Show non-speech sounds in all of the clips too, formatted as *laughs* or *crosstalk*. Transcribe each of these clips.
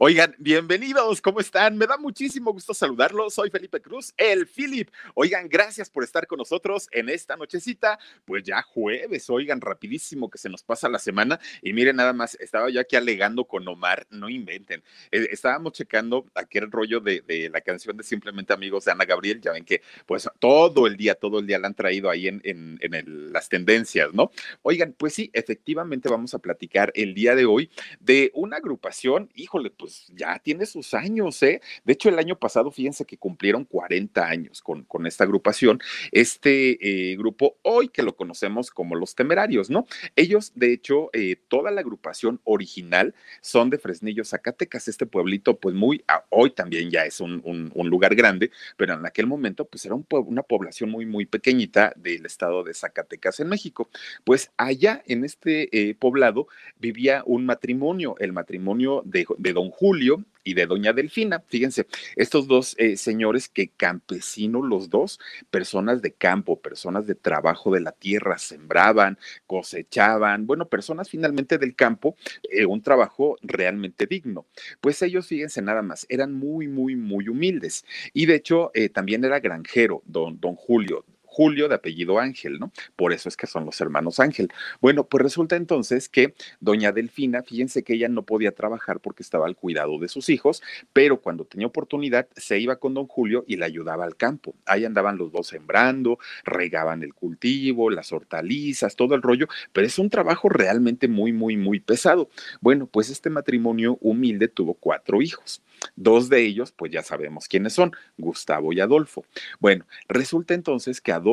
Oigan, bienvenidos, ¿cómo están? Me da muchísimo gusto saludarlos. Soy Felipe Cruz, el Philip. Oigan, gracias por estar con nosotros en esta nochecita. Pues ya jueves, oigan, rapidísimo que se nos pasa la semana. Y miren, nada más, estaba yo aquí alegando con Omar, no inventen. Eh, estábamos checando aquel rollo de, la canción de Simplemente Amigos de Ana Gabriel. Ya ven que, pues todo el día, todo el día la han traído ahí en, en las tendencias, ¿no? Oigan, pues sí, efectivamente vamos a platicar el día de hoy de una agrupación, híjole, pues pues, ya tiene sus años, ¿eh? De hecho, el año pasado, fíjense que cumplieron 40 años con, con esta agrupación, este eh, grupo hoy que lo conocemos como los temerarios, ¿no? Ellos, de hecho, eh, toda la agrupación original son de Fresnillo, Zacatecas, este pueblito, pues muy, ah, hoy también ya es un, un, lugar grande, pero en aquel momento, pues era un, una población muy, muy pequeñita del estado de Zacatecas en México. Pues allá en este eh, poblado vivía un matrimonio, el matrimonio de, de don Julio y de doña Delfina. Fíjense, estos dos eh, señores que campesinos los dos, personas de campo, personas de trabajo de la tierra, sembraban, cosechaban, bueno, personas finalmente del campo, eh, un trabajo realmente digno. Pues ellos, fíjense nada más, eran muy, muy, muy humildes. Y de hecho, eh, también era granjero, don, don Julio, Julio de apellido Ángel, ¿no? Por eso es que son los hermanos Ángel. Bueno, pues resulta entonces que doña Delfina, fíjense que ella no podía trabajar porque estaba al cuidado de sus hijos, pero cuando tenía oportunidad se iba con don Julio y le ayudaba al campo. Ahí andaban los dos sembrando, regaban el cultivo, las hortalizas, todo el rollo, pero es un trabajo realmente muy, muy, muy pesado. Bueno, pues este matrimonio humilde tuvo cuatro hijos. Dos de ellos, pues ya sabemos quiénes son, Gustavo y Adolfo. Bueno, resulta entonces que Adolfo,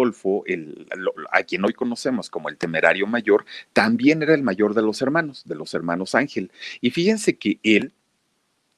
el, a quien hoy conocemos como el temerario mayor, también era el mayor de los hermanos, de los hermanos Ángel. Y fíjense que él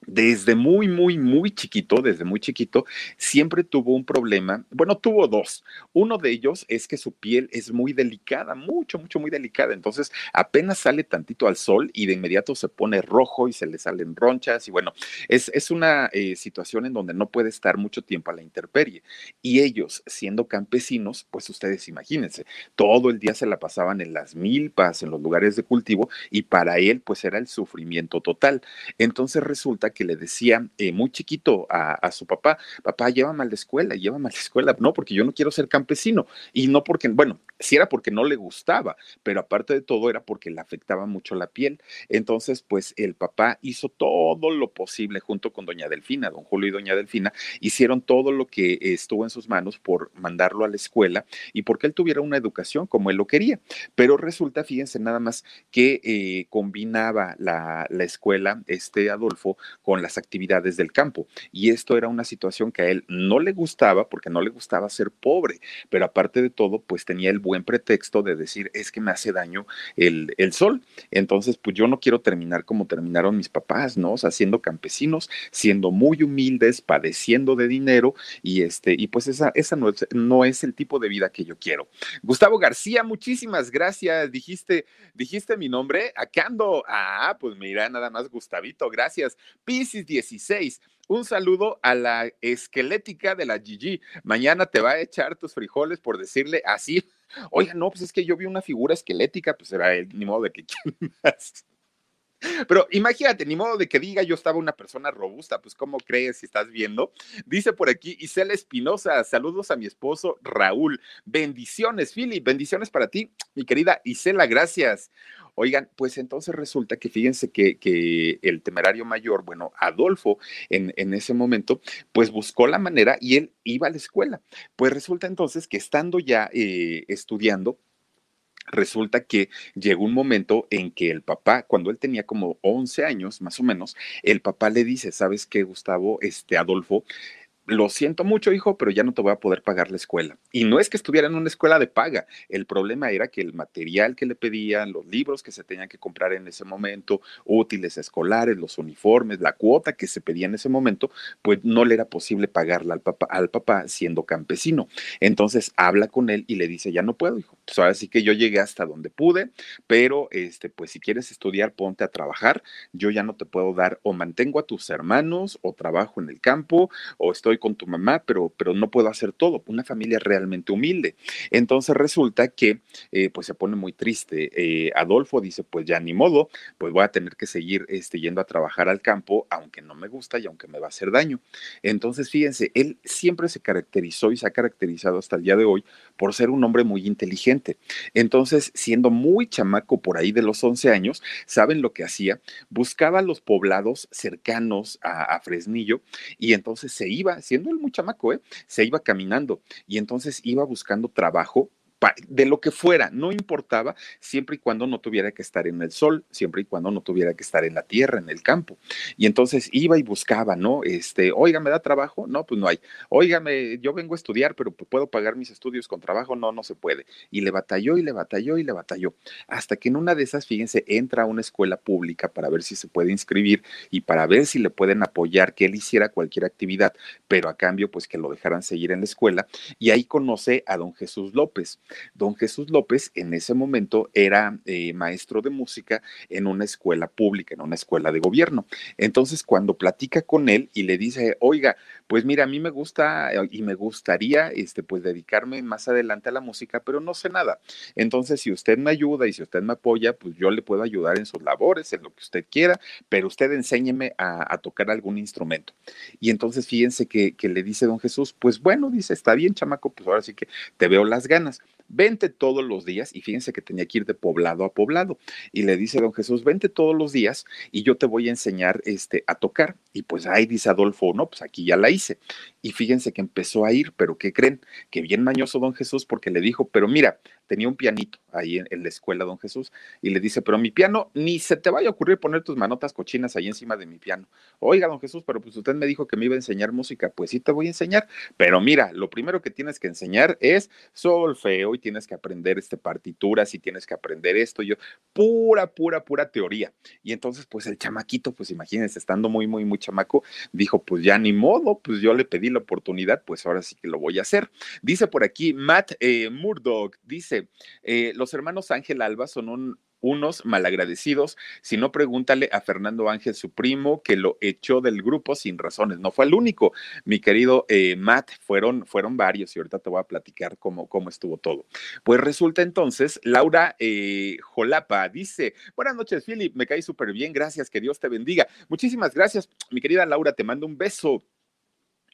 desde muy, muy, muy chiquito, desde muy chiquito, siempre tuvo un problema. Bueno, tuvo dos. Uno de ellos es que su piel es muy delicada, mucho, mucho, muy delicada. Entonces, apenas sale tantito al sol y de inmediato se pone rojo y se le salen ronchas. Y bueno, es, es una eh, situación en donde no puede estar mucho tiempo a la intemperie. Y ellos, siendo campesinos, pues ustedes imagínense, todo el día se la pasaban en las milpas, en los lugares de cultivo, y para él, pues era el sufrimiento total. Entonces resulta que le decía eh, muy chiquito a, su papá, papá, llévame a la escuela, llévame a la escuela, no, porque yo no quiero ser campesino, y no porque, bueno, sí era porque no le gustaba, pero aparte de todo era porque le afectaba mucho la piel. Entonces, pues el papá hizo todo lo posible junto con doña Delfina, don Julio y doña Delfina, hicieron todo lo que estuvo en sus manos por mandarlo a la escuela y porque él tuviera una educación como él lo quería. Pero resulta, fíjense nada más, que eh, combinaba la, la escuela, este Adolfo, con las actividades del campo. Y esto era una situación que a él no le gustaba porque no le gustaba ser pobre, pero aparte de todo, pues tenía el buen pretexto de decir, es que me hace daño el, el sol. Entonces, pues yo no quiero terminar como terminaron mis papás, ¿no? O sea, siendo campesinos, siendo muy humildes, padeciendo de dinero y este, y pues esa, esa no, es, no es el tipo de vida que yo quiero. Gustavo García, muchísimas gracias. Dijiste, dijiste mi nombre, acá ando. Ah, pues mira, nada más Gustavito, gracias. Piscis 16. Un saludo a la esquelética de la Gigi. Mañana te va a echar tus frijoles por decirle así. Oiga, no, pues es que yo vi una figura esquelética, pues era el ni modo de que *laughs* quién más. Pero imagínate, ni modo de que diga yo estaba una persona robusta, pues ¿cómo crees si estás viendo? Dice por aquí Isela Espinosa, saludos a mi esposo Raúl, bendiciones, Philip, bendiciones para ti, mi querida Isela, gracias. Oigan, pues entonces resulta que fíjense que, que el temerario mayor, bueno, Adolfo en, en, ese momento, pues buscó la manera y él iba a la escuela. Pues resulta entonces que estando ya eh, estudiando, resulta que llegó un momento en que el papá, cuando él tenía como 11 años más o menos, el papá le dice, ¿sabes qué, Gustavo? Este Adolfo, lo siento mucho, hijo, pero ya no te voy a poder pagar la escuela. Y no es que estuviera en una escuela de paga, el problema era que el material que le pedían, los libros que se tenían que comprar en ese momento, útiles escolares, los uniformes, la cuota que se pedía en ese momento, pues no le era posible pagarla al papá, al papá siendo campesino. Entonces habla con él y le dice, ya no puedo, hijo. Pues ahora sí que yo llegué hasta donde pude, pero este, pues si quieres estudiar, ponte a trabajar. Yo ya no te puedo dar o mantengo a tus hermanos o trabajo en el campo o estoy con tu mamá, pero, pero no puedo hacer todo. Una familia realmente humilde. Entonces resulta que eh, pues se pone muy triste. Eh, Adolfo dice, pues ya ni modo, pues voy a tener que seguir este, yendo a trabajar al campo, aunque no me gusta y aunque me va a hacer daño. Entonces, fíjense, él siempre se caracterizó y se ha caracterizado hasta el día de hoy por ser un hombre muy inteligente. Entonces, siendo muy chamaco por ahí de los 11 años, ¿saben lo que hacía? Buscaba los poblados cercanos a, a Fresnillo y entonces se iba, siendo él muy chamaco, ¿eh? se iba caminando y entonces iba buscando trabajo de lo que fuera, no importaba, siempre y cuando no tuviera que estar en el sol, siempre y cuando no tuviera que estar en la tierra, en el campo. Y entonces iba y buscaba, ¿no? Este, oiga, ¿me da trabajo? No, pues no hay. Óigame, yo vengo a estudiar, pero puedo pagar mis estudios con trabajo, no, no se puede. Y le batalló y le batalló y le batalló. Hasta que en una de esas, fíjense, entra a una escuela pública para ver si se puede inscribir y para ver si le pueden apoyar que él hiciera cualquier actividad, pero a cambio, pues que lo dejaran seguir en la escuela. Y ahí conoce a don Jesús López. Don Jesús López en ese momento era eh, maestro de música en una escuela pública, en una escuela de gobierno. Entonces, cuando platica con él y le dice, oiga, pues mira, a mí me gusta eh, y me gustaría, este, pues dedicarme más adelante a la música, pero no sé nada. Entonces, si usted me ayuda y si usted me apoya, pues yo le puedo ayudar en sus labores, en lo que usted quiera, pero usted enséñeme a, tocar algún instrumento. Y entonces, fíjense que, que le dice don Jesús, pues bueno, dice, está bien, chamaco, pues ahora sí que te veo las ganas vente todos los días, y fíjense que tenía que ir de poblado a poblado, y le dice don Jesús, vente todos los días y yo te voy a enseñar este, a tocar. Y pues ahí dice Adolfo, no, pues aquí ya la hice. Y fíjense que empezó a ir, pero ¿qué creen? Que bien mañoso don Jesús porque le dijo, pero mira, tenía un pianito ahí en, la escuela don Jesús y le dice, pero mi piano, ni se te vaya a ocurrir poner tus manotas cochinas ahí encima de mi piano. Oiga, don Jesús, pero pues usted me dijo que me iba a enseñar música, pues sí te voy a enseñar, pero mira, lo primero que tienes que enseñar es solfeo y tienes que aprender este partituras y tienes que aprender esto, yo, pura, pura, pura teoría. Y entonces, pues el chamaquito, pues imagínense, estando muy, muy, muy chamaco, dijo, pues ya ni modo, pues yo le pedí la oportunidad, pues ahora sí que lo voy a hacer. Dice por aquí Matt eh, Murdoch, dice, eh, los hermanos Ángel Alba son un unos malagradecidos. Si no, pregúntale a Fernando Ángel, su primo, que lo echó del grupo sin razones. No fue el único, mi querido eh, Matt, fueron, fueron varios y ahorita te voy a platicar cómo, cómo estuvo todo. Pues resulta entonces, Laura eh, Jolapa dice, buenas noches, Philip, me caí súper bien, gracias, que Dios te bendiga. Muchísimas gracias, mi querida Laura, te mando un beso.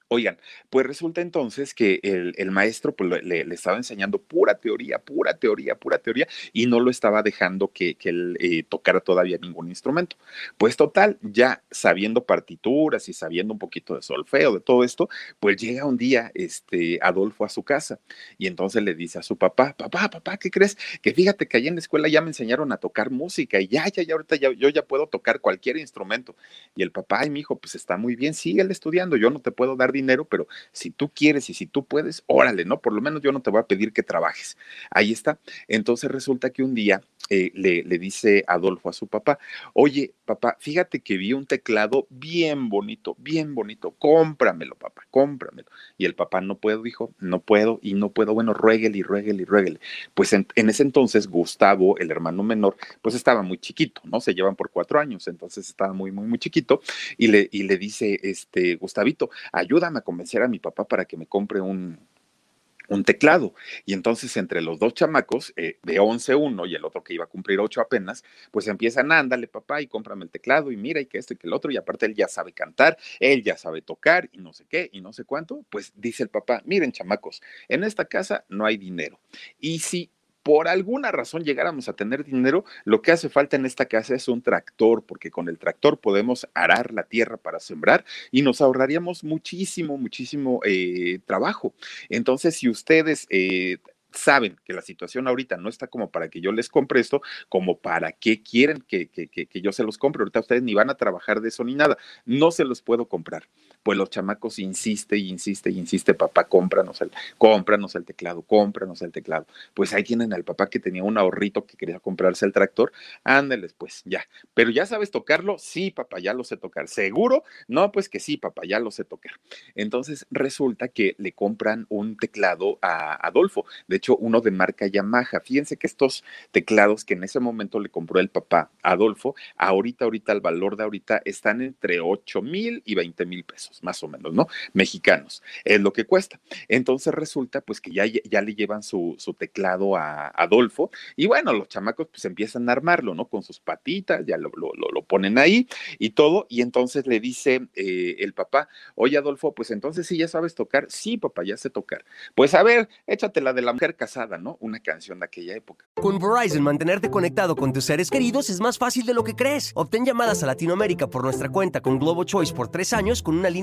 Oigan, pues resulta entonces que el, maestro pues, le, estaba enseñando pura teoría, pura teoría, pura teoría, y no lo estaba dejando que, él eh, tocara todavía ningún instrumento. Pues total, ya sabiendo partituras y sabiendo un poquito de solfeo, de todo esto, pues llega un día este, Adolfo a su casa y entonces le dice a su papá, papá, papá, ¿qué crees? Que fíjate que allá en la escuela ya me enseñaron a tocar música y ya, ya, ya, ahorita ya, yo ya puedo tocar cualquier instrumento. Y el papá, ay, mi hijo, pues está muy bien, sigue estudiando, yo no te puedo dar dinero dinero, pero si tú quieres y si tú puedes, órale, ¿no? Por lo menos yo no te voy a pedir que trabajes. Ahí está. Entonces resulta que un día eh, le, dice Adolfo a su papá, oye, papá, fíjate que vi un teclado bien bonito, bien bonito, cómpramelo, papá, cómpramelo. Y el papá no puedo, dijo, no puedo y no puedo, bueno, ruéguele y ruéguele y ruéguele. Pues en, en, ese entonces Gustavo, el hermano menor, pues estaba muy chiquito, ¿no? Se llevan por cuatro años, entonces estaba muy, muy, muy chiquito y le, y le dice, este, Gustavito, ayúdame a convencer a mi papá para que me compre un, un teclado. Y entonces entre los dos chamacos, eh, de 11 uno y el otro que iba a cumplir 8 apenas, pues empiezan, ándale papá y cómprame el teclado y mira y que esto y que el otro, y aparte él ya sabe cantar, él ya sabe tocar y no sé qué y no sé cuánto, pues dice el papá, miren chamacos, en esta casa no hay dinero. Y si por alguna razón llegáramos a tener dinero, lo que hace falta en esta casa es un tractor, porque con el tractor podemos arar la tierra para sembrar y nos ahorraríamos muchísimo, muchísimo eh, trabajo. Entonces, si ustedes eh, saben que la situación ahorita no está como para que yo les compre esto, como para qué quieren que, que, que, yo se los compre. Ahorita ustedes ni van a trabajar de eso ni nada. No se los puedo comprar pues los chamacos insiste y insiste y insiste, papá, cómpranos el, cómpranos el teclado, cómpranos el teclado. Pues ahí tienen al papá que tenía un ahorrito que quería comprarse el tractor, ándeles, pues ya. Pero ya sabes tocarlo, sí, papá, ya lo sé tocar. ¿Seguro? No, pues que sí, papá, ya lo sé tocar. Entonces resulta que le compran un teclado a Adolfo, de hecho, uno de marca Yamaha. Fíjense que estos teclados que en ese momento le compró el papá Adolfo, ahorita, ahorita, el valor de ahorita están entre 8 mil y 20 mil pesos más o menos, ¿no? Mexicanos, es lo que cuesta. Entonces resulta pues que ya, ya le llevan su, teclado a Adolfo y bueno, los chamacos pues empiezan a armarlo, ¿no? Con sus patitas, ya lo, lo, lo ponen ahí y todo, y entonces le dice eh, el papá, oye Adolfo, pues entonces sí ya sabes tocar, sí papá, ya sé tocar. Pues a ver, échate la de la mujer casada, ¿no? Una canción de aquella época. Con Verizon, mantenerte conectado con tus seres queridos es más fácil de lo que crees. Obtén llamadas a Latinoamérica por nuestra cuenta con Globo Choice por tres años con una línea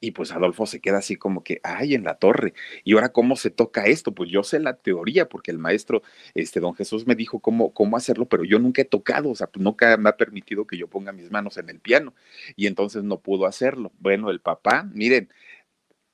Y pues Adolfo se queda así como que, ay, en la torre. ¿Y ahora cómo se toca esto? Pues yo sé la teoría, porque el maestro, este, don Jesús me dijo cómo, cómo hacerlo, pero yo nunca he tocado, o sea, pues nunca me ha permitido que yo ponga mis manos en el piano. Y entonces no pudo hacerlo. Bueno, el papá, miren,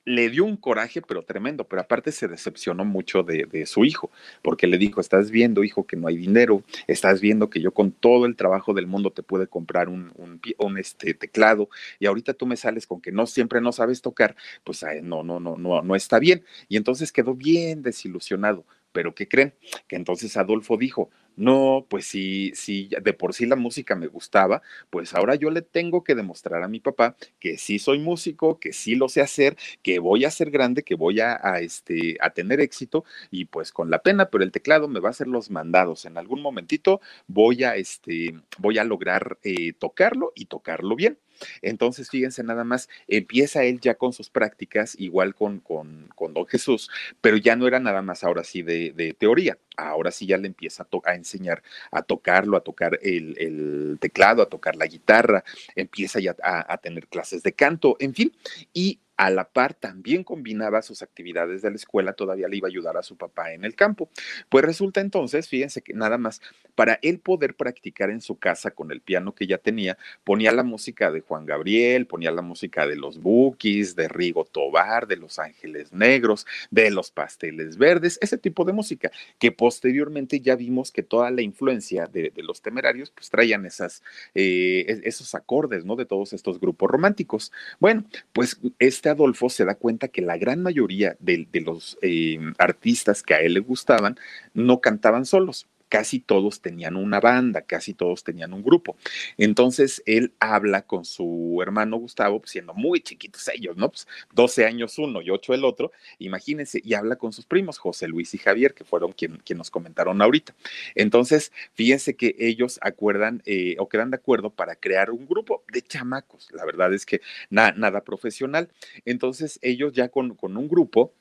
le dio un coraje, pero tremendo, pero aparte se decepcionó mucho de, de, su hijo, porque le dijo, estás viendo, hijo, que no hay dinero, estás viendo que yo con todo el trabajo del mundo te pude comprar un, un, un este, teclado, y ahorita tú me sales con que no siempre no sabes tocar, pues no, no, no, no, no está bien. Y entonces quedó bien desilusionado. Pero ¿qué creen? Que entonces Adolfo dijo, no, pues si, si de por sí la música me gustaba, pues ahora yo le tengo que demostrar a mi papá que sí soy músico, que sí lo sé hacer, que voy a ser grande, que voy a, a este, a tener éxito y pues con la pena, pero el teclado me va a hacer los mandados. En algún momentito voy a, este, voy a lograr eh, tocarlo y tocarlo bien. Entonces, fíjense nada más, empieza él ya con sus prácticas, igual con, con, con don Jesús, pero ya no era nada más ahora sí de, de teoría, ahora sí ya le empieza a, enseñar a tocarlo, a tocar el, el, teclado, a tocar la guitarra, empieza ya a, a tener clases de canto, en fin, y a la par también combinaba sus actividades de la escuela, todavía le iba a ayudar a su papá en el campo. Pues resulta entonces, fíjense que nada más, para él poder practicar en su casa con el piano que ya tenía, ponía la música de Juan Gabriel, ponía la música de los Bookies, de Rigo Tobar, de Los Ángeles Negros, de los Pasteles Verdes, ese tipo de música, que posteriormente ya vimos que toda la influencia de, los temerarios, pues traían esas, eh, esos acordes, ¿no? De todos estos grupos románticos. Bueno, pues este Adolfo se da cuenta que la gran mayoría de, los eh, artistas que a él le gustaban no cantaban solos casi todos tenían una banda, casi todos tenían un grupo. Entonces él habla con su hermano Gustavo, pues, siendo muy chiquitos ellos, ¿no? Pues 12 años uno y 8 el otro, imagínense, y habla con sus primos, José Luis y Javier, que fueron quien, quien nos comentaron ahorita. Entonces, fíjense que ellos acuerdan eh, o quedan de acuerdo para crear un grupo de chamacos. La verdad es que na, nada profesional. Entonces, ellos ya con un grupo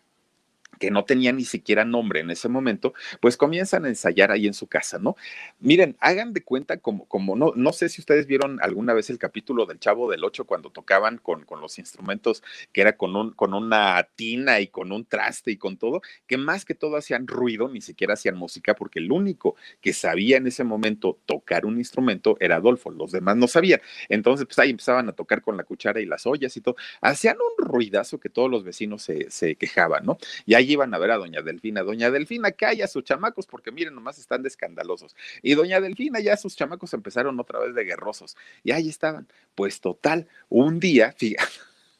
que no tenía ni siquiera nombre en ese momento, pues comienzan a ensayar ahí en su casa, ¿no? Miren, hagan de cuenta como, como no, no sé si ustedes vieron alguna vez el capítulo del Chavo del Ocho cuando tocaban con, con los instrumentos que era con, un, con una tina y con un traste y con todo, que más que todo hacían ruido, ni siquiera hacían música, porque el único que sabía en ese momento tocar un instrumento era Adolfo, los demás no sabían. Entonces, pues ahí empezaban a tocar con la cuchara y las ollas y todo, hacían un ruidazo que todos los vecinos se, se quejaban, ¿no? Y ahí iban a ver a doña Delfina. Doña Delfina calla a sus chamacos porque miren, nomás están de escandalosos. Y doña Delfina ya sus chamacos empezaron otra vez de guerrosos. Y ahí estaban. Pues total, un día, *laughs* fíjate.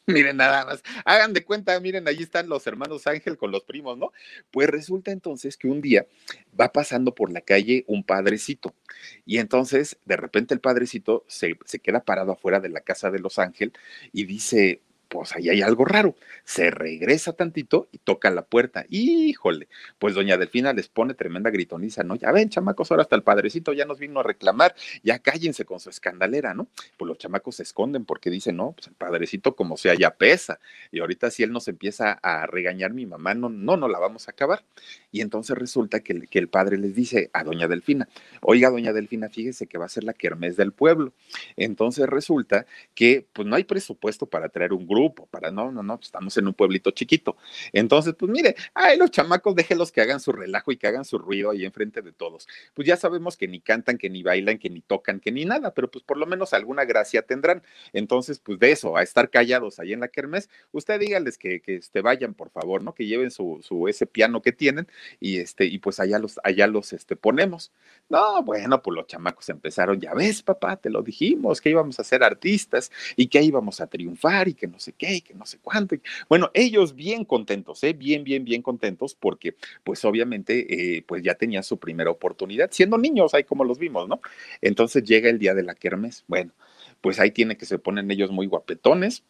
Miren nada más, hagan de cuenta, miren, allí están los hermanos Ángel con los primos, ¿no? Pues resulta entonces que un día va pasando por la calle un padrecito y entonces de repente el padrecito se, se queda parado afuera de la casa de los Ángel y dice, pues ahí hay algo raro. Se regresa tantito y toca la puerta. Híjole, pues doña Delfina les pone tremenda gritoniza, ¿no? Ya ven, chamacos, ahora hasta el padrecito ya nos vino a reclamar, ya cállense con su escandalera, ¿no? Pues los chamacos se esconden porque dicen, no, pues el padrecito como sea ya pesa. Y ahorita si él nos empieza a regañar mi mamá, no, no, no la vamos a acabar. Y entonces resulta que, que el padre les dice a doña Delfina, oiga, doña Delfina, fíjese que va a ser la kermés del pueblo. Entonces resulta que pues no hay presupuesto para traer un grupo para no, no, no, estamos en un pueblito chiquito. Entonces, pues mire, ay, los chamacos, déjelos que hagan su relajo y que hagan su ruido ahí enfrente de todos. Pues ya sabemos que ni cantan, que ni bailan, que ni tocan, que ni nada, pero pues por lo menos alguna gracia tendrán. Entonces, pues de eso, a estar callados ahí en la kermés, usted dígales que, que este, vayan, por favor, ¿no? Que lleven su, su, ese piano que tienen y este, y pues allá los, allá los este, ponemos. No, bueno, pues los chamacos empezaron, ya ves, papá, te lo dijimos, que íbamos a ser artistas y que íbamos a triunfar y que no que no sé cuánto. Bueno, ellos bien contentos, ¿eh? bien, bien, bien contentos porque pues obviamente eh, pues ya tenían su primera oportunidad, siendo niños, ahí como los vimos, ¿no? Entonces llega el día de la kermes, bueno, pues ahí tiene que se ponen ellos muy guapetones,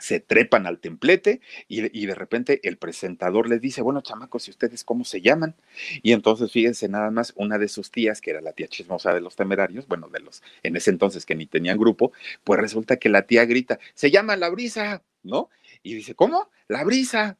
se trepan al templete y, de repente el presentador les dice, bueno, chamacos, ¿y ustedes cómo se llaman? Y entonces fíjense nada más, una de sus tías, que era la tía chismosa de los temerarios, bueno, de los, en ese entonces que ni tenían grupo, pues resulta que la tía grita, se llama La Brisa, ¿no? Y dice, ¿cómo? La Brisa.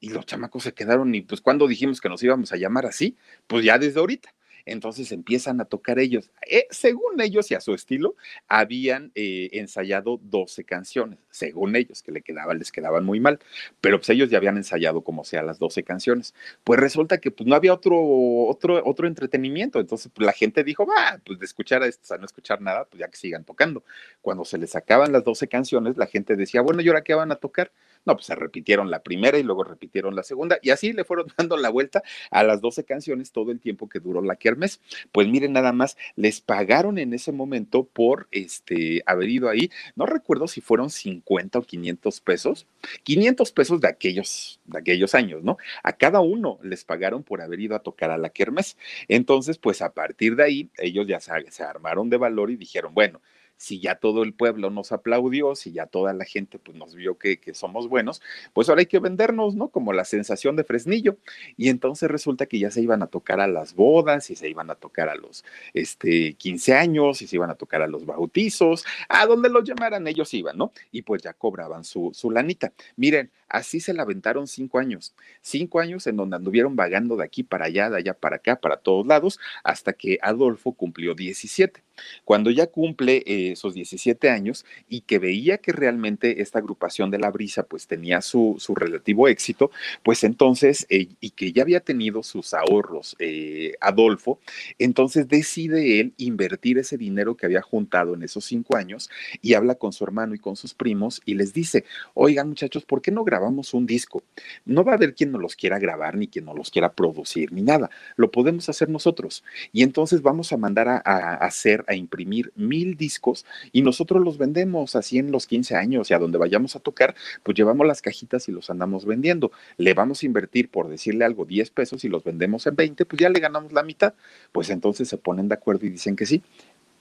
Y los chamacos se quedaron y pues cuando dijimos que nos íbamos a llamar así, pues ya desde ahorita entonces empiezan a tocar ellos. Eh, según ellos y a su estilo, habían eh, ensayado 12 canciones, según ellos, que le quedaban, les quedaban muy mal, pero pues ellos ya habían ensayado como sea las 12 canciones. Pues resulta que pues no había otro, otro, otro entretenimiento, entonces pues, la gente dijo, va, pues de escuchar a estos a no escuchar nada, pues ya que sigan tocando. Cuando se les acaban las 12 canciones, la gente decía, bueno, ¿y ahora qué van a tocar? No, pues se repitieron la primera y luego repitieron la segunda y así le fueron *laughs* dando la vuelta a las 12 canciones todo el tiempo que duró la kermes. Pues miren nada más, les pagaron en ese momento por este haber ido ahí, no recuerdo si fueron 50 o 500 pesos, 500 pesos de aquellos de aquellos años, ¿no? A cada uno les pagaron por haber ido a tocar a la kermes. Entonces, pues a partir de ahí ellos ya se, se armaron de valor y dijeron, bueno, si ya todo el pueblo nos aplaudió, si ya toda la gente pues, nos vio que, que, somos buenos, pues ahora hay que vendernos, ¿no? Como la sensación de Fresnillo. Y entonces resulta que ya se iban a tocar a las bodas y se iban a tocar a los este, 15 años y se iban a tocar a los bautizos, a donde los llamaran ellos iban, ¿no? Y pues ya cobraban su, su lanita. Miren, así se la aventaron cinco años, cinco años en donde anduvieron vagando de aquí para allá, de allá para acá, para todos lados, hasta que Adolfo cumplió 17. Cuando ya cumple eh, esos 17 años y que veía que realmente esta agrupación de la brisa pues tenía su, su relativo éxito, pues entonces, eh, y que ya había tenido sus ahorros eh, Adolfo, entonces decide él invertir ese dinero que había juntado en esos cinco años y habla con su hermano y con sus primos y les dice, oigan muchachos, ¿por qué no grabamos un disco? No va a haber quien nos los quiera grabar ni quien nos los quiera producir ni nada, lo podemos hacer nosotros. Y entonces vamos a mandar a, a hacer a imprimir mil discos y nosotros los vendemos así en los 15 años y a donde vayamos a tocar, pues llevamos las cajitas y los andamos vendiendo. Le vamos a invertir, por decirle algo, 10 pesos y los vendemos en 20, pues ya le ganamos la mitad. Pues entonces se ponen de acuerdo y dicen que sí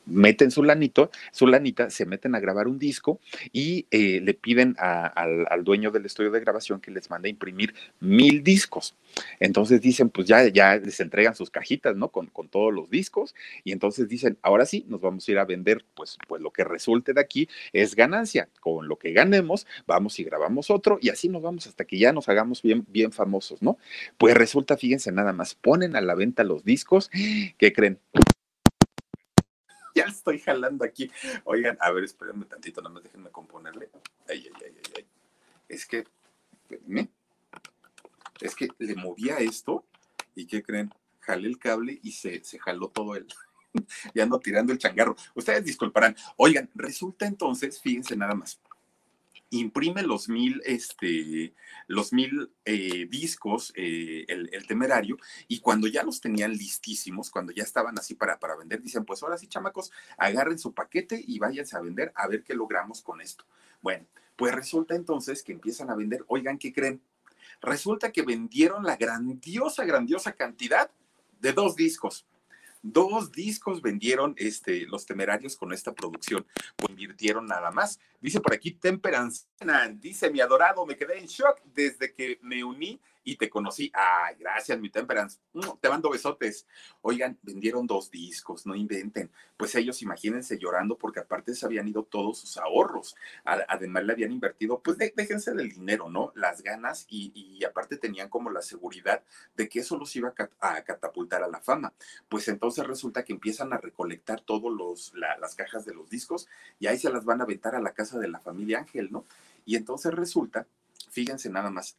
meten su lanito, su lanita, se meten a grabar un disco y eh, le piden al, al, dueño del estudio de grabación que les mande a imprimir mil discos. Entonces dicen, pues ya, ya les entregan sus cajitas, ¿no? Con, con, todos los discos y entonces dicen, ahora sí, nos vamos a ir a vender, pues, pues lo que resulte de aquí es ganancia. Con lo que ganemos, vamos y grabamos otro y así nos vamos hasta que ya nos hagamos bien, bien famosos, ¿no? Pues resulta, fíjense nada más, ponen a la venta los discos, ¿qué creen? *laughs* ya estoy jalando aquí. Oigan, a ver, espérenme tantito, nada más déjenme componerle. Ay, ay, ay, ay, ay. Es que, ¿me? Es que le movía esto y ¿qué creen? Jalé el cable y se, se jaló todo el. *laughs* y ando tirando el changarro. Ustedes disculparán. Oigan, resulta entonces, fíjense nada más. Imprime los mil, este, los mil eh, discos, eh, el, temerario, y cuando ya los tenían listísimos, cuando ya estaban así para, para vender, dicen, pues ahora sí, chamacos, agarren su paquete y váyanse a vender a ver qué logramos con esto. Bueno, pues resulta entonces que empiezan a vender, oigan, ¿qué creen? Resulta que vendieron la grandiosa, grandiosa cantidad de dos discos. Dos discos vendieron este, los temerarios con esta producción. Invirtieron nada más. Dice por aquí Temperance. Dice mi adorado, me quedé en shock desde que me uní y te conocí. Ay, gracias, mi Temperance. Mm, te mando besotes. Oigan, vendieron dos discos, no inventen. Pues ellos, imagínense llorando porque aparte se habían ido todos sus ahorros. Además le habían invertido, pues déjense del dinero, ¿no? Las ganas y, aparte tenían como la seguridad de que eso los iba a, catapultar a la fama. Pues entonces resulta que empiezan a recolectar todas las cajas de los discos y ahí se las van a aventar a la casa de la familia Ángel, ¿no? Y entonces resulta, fíjense nada más,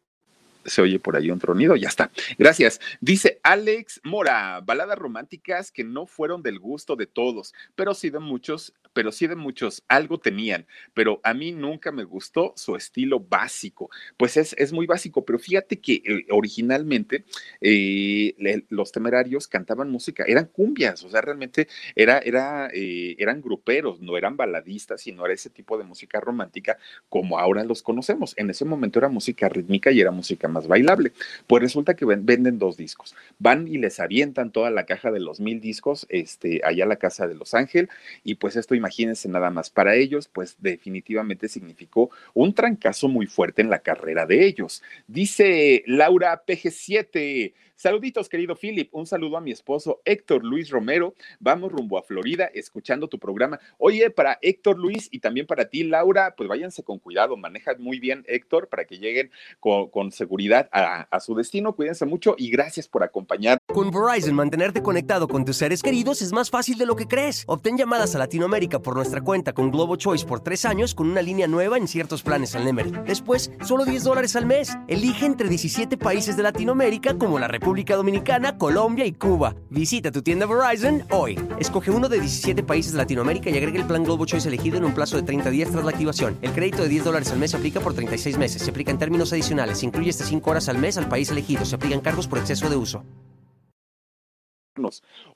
se oye por ahí un tronido, ya está. Gracias. Dice Alex Mora, baladas románticas que no fueron del gusto de todos, pero sí de muchos, pero sí de muchos, algo tenían, pero a mí nunca me gustó su estilo básico. Pues es, es muy básico, pero fíjate que eh, originalmente eh, los temerarios cantaban música, eran cumbias, o sea, realmente era, era, eh, eran gruperos, no eran baladistas, sino era ese tipo de música romántica como ahora los conocemos. En ese momento era música rítmica y era música más bailable. Pues resulta que venden dos discos. Van y les avientan toda la caja de los mil discos este, allá a la casa de Los Ángeles y pues esto imagínense nada más. Para ellos pues definitivamente significó un trancazo muy fuerte en la carrera de ellos. Dice Laura PG7. Saluditos, querido Philip. Un saludo a mi esposo Héctor Luis Romero. Vamos rumbo a Florida escuchando tu programa. Oye, para Héctor Luis y también para ti, Laura, pues váyanse con cuidado. Maneja muy bien, Héctor, para que lleguen con, seguridad a, su destino. Cuídense mucho y gracias por acompañar. Con Verizon, mantenerte conectado con tus seres queridos es más fácil de lo que crees. Obtén llamadas a Latinoamérica por nuestra cuenta con Globo Choice por tres años con una línea nueva en ciertos planes al Nemery. Después, solo 10 dólares al mes. Elige entre 17 países de Latinoamérica como la República República Dominicana, Colombia y Cuba. Visita tu tienda Verizon hoy. Escoge uno de 17 países de Latinoamérica y agrega el plan Globo Choice elegido en un plazo de 30 días tras la activación. El crédito de 10 dólares al mes se aplica por 36 meses. Se aplica en términos adicionales. Se incluye hasta 5 horas al mes al país elegido. Se aplican cargos por exceso de uso.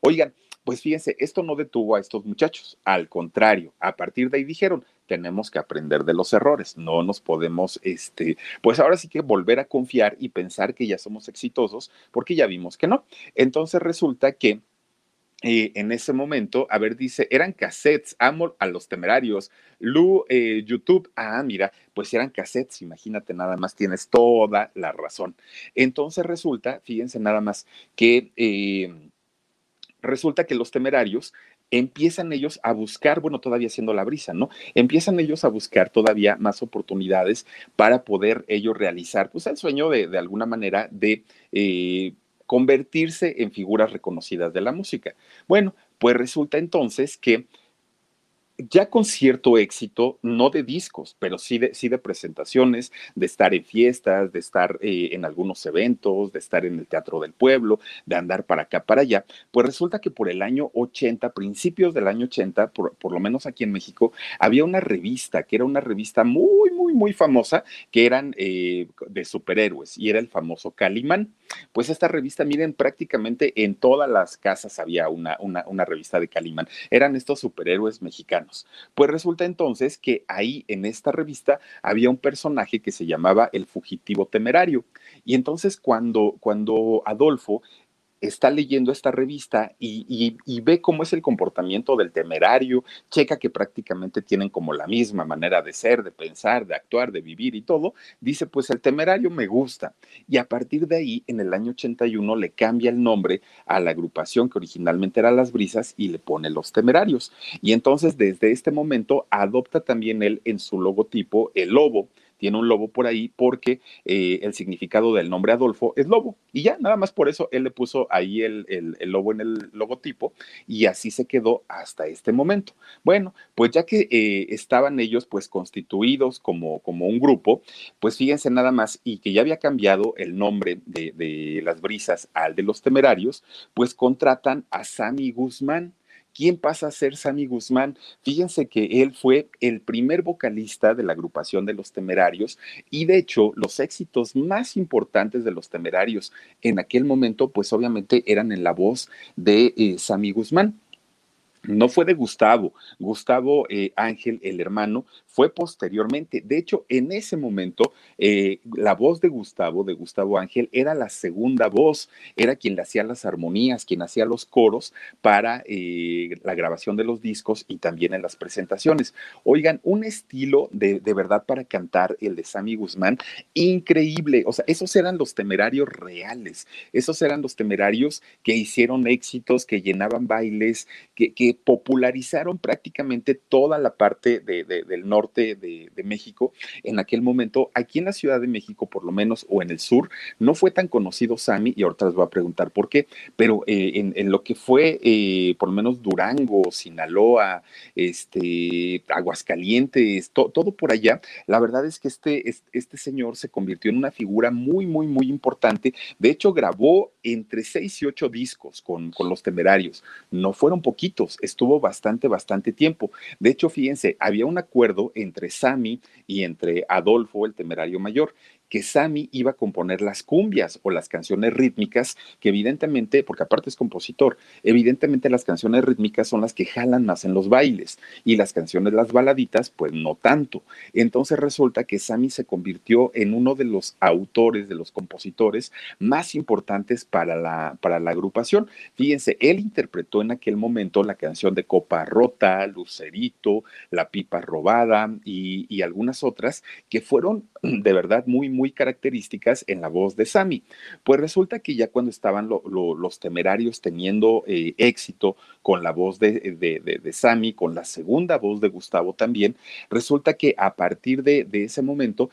Oigan, pues fíjense, esto no detuvo a estos muchachos. Al contrario, a partir de ahí dijeron, tenemos que aprender de los errores, no nos podemos, este, pues ahora sí que volver a confiar y pensar que ya somos exitosos, porque ya vimos que no. Entonces resulta que eh, en ese momento, a ver, dice, eran cassettes, amo a los temerarios, Lu, eh, YouTube, ah, mira, pues eran cassettes, imagínate nada más, tienes toda la razón. Entonces resulta, fíjense nada más, que eh, resulta que los temerarios empiezan ellos a buscar, bueno, todavía siendo la brisa, ¿no? Empiezan ellos a buscar todavía más oportunidades para poder ellos realizar, pues, el sueño de, de alguna manera de eh, convertirse en figuras reconocidas de la música. Bueno, pues resulta entonces que ya con cierto éxito, no de discos, pero sí de, sí de presentaciones, de estar en fiestas, de estar eh, en algunos eventos, de estar en el Teatro del Pueblo, de andar para acá, para allá, pues resulta que por el año 80, principios del año 80, por, por lo menos aquí en México, había una revista, que era una revista muy, muy, muy famosa, que eran eh, de superhéroes, y era el famoso Calimán. Pues esta revista, miren, prácticamente en todas las casas había una, una, una revista de Calimán. Eran estos superhéroes mexicanos. Pues resulta entonces que ahí en esta revista había un personaje que se llamaba el fugitivo temerario. Y entonces cuando, cuando Adolfo está leyendo esta revista y, ve cómo es el comportamiento del temerario, checa que prácticamente tienen como la misma manera de ser, de pensar, de actuar, de vivir y todo, dice, pues el temerario me gusta. Y a partir de ahí, en el año 81, le cambia el nombre a la agrupación que originalmente era Las Brisas y le pone Los Temerarios. Y entonces, desde este momento, adopta también él en su logotipo el lobo tiene un lobo por ahí porque eh, el significado del nombre Adolfo es lobo. Y ya, nada más por eso él le puso ahí el, lobo en el logotipo y así se quedó hasta este momento. Bueno, pues ya que eh, estaban ellos pues constituidos como, como un grupo, pues fíjense nada más y que ya había cambiado el nombre de, de las brisas al de los temerarios, pues contratan a Sammy Guzmán ¿Quién pasa a ser Sammy Guzmán? Fíjense que él fue el primer vocalista de la agrupación de los Temerarios y de hecho los éxitos más importantes de los Temerarios en aquel momento pues obviamente eran en la voz de eh, Sammy Guzmán. No fue de Gustavo, Gustavo eh, Ángel, el hermano, fue posteriormente. De hecho, en ese momento, eh, la voz de Gustavo, de Gustavo Ángel, era la segunda voz, era quien le hacía las armonías, quien hacía los coros para eh, la grabación de los discos y también en las presentaciones. Oigan, un estilo de, de verdad para cantar, el de Sammy Guzmán, increíble. O sea, esos eran los temerarios reales, esos eran los temerarios que hicieron éxitos, que llenaban bailes, que, que popularizaron prácticamente toda la parte de, del norte de, México, en aquel momento, aquí en la Ciudad de México, por lo menos, o en el sur, no fue tan conocido Sammy, y ahorita les voy a preguntar por qué, pero eh, en, lo que fue, eh, por lo menos, Durango, Sinaloa, este, Aguascalientes, todo por allá, la verdad es que este, este señor se convirtió en una figura muy, muy, muy importante. De hecho, grabó entre seis y ocho discos con, con los temerarios. No fueron poquitos, estuvo bastante, bastante tiempo. De hecho, fíjense, había un acuerdo entre Sammy y entre Adolfo, el temerario mayor que Sammy iba a componer las cumbias o las canciones rítmicas, que evidentemente, porque aparte es compositor, evidentemente las canciones rítmicas son las que jalan más en los bailes y las canciones, las baladitas, pues no tanto. Entonces resulta que Sammy se convirtió en uno de los autores, de los compositores más importantes para la, para la agrupación. Fíjense, él interpretó en aquel momento la canción de Copa Rota, Lucerito, La Pipa Robada y, y algunas otras que fueron de verdad muy, muy características en la voz de Sammy. Pues resulta que ya cuando estaban los temerarios teniendo eh, éxito con la voz de, de, de, Sammy, con la segunda voz de Gustavo también, resulta que a partir de, de ese momento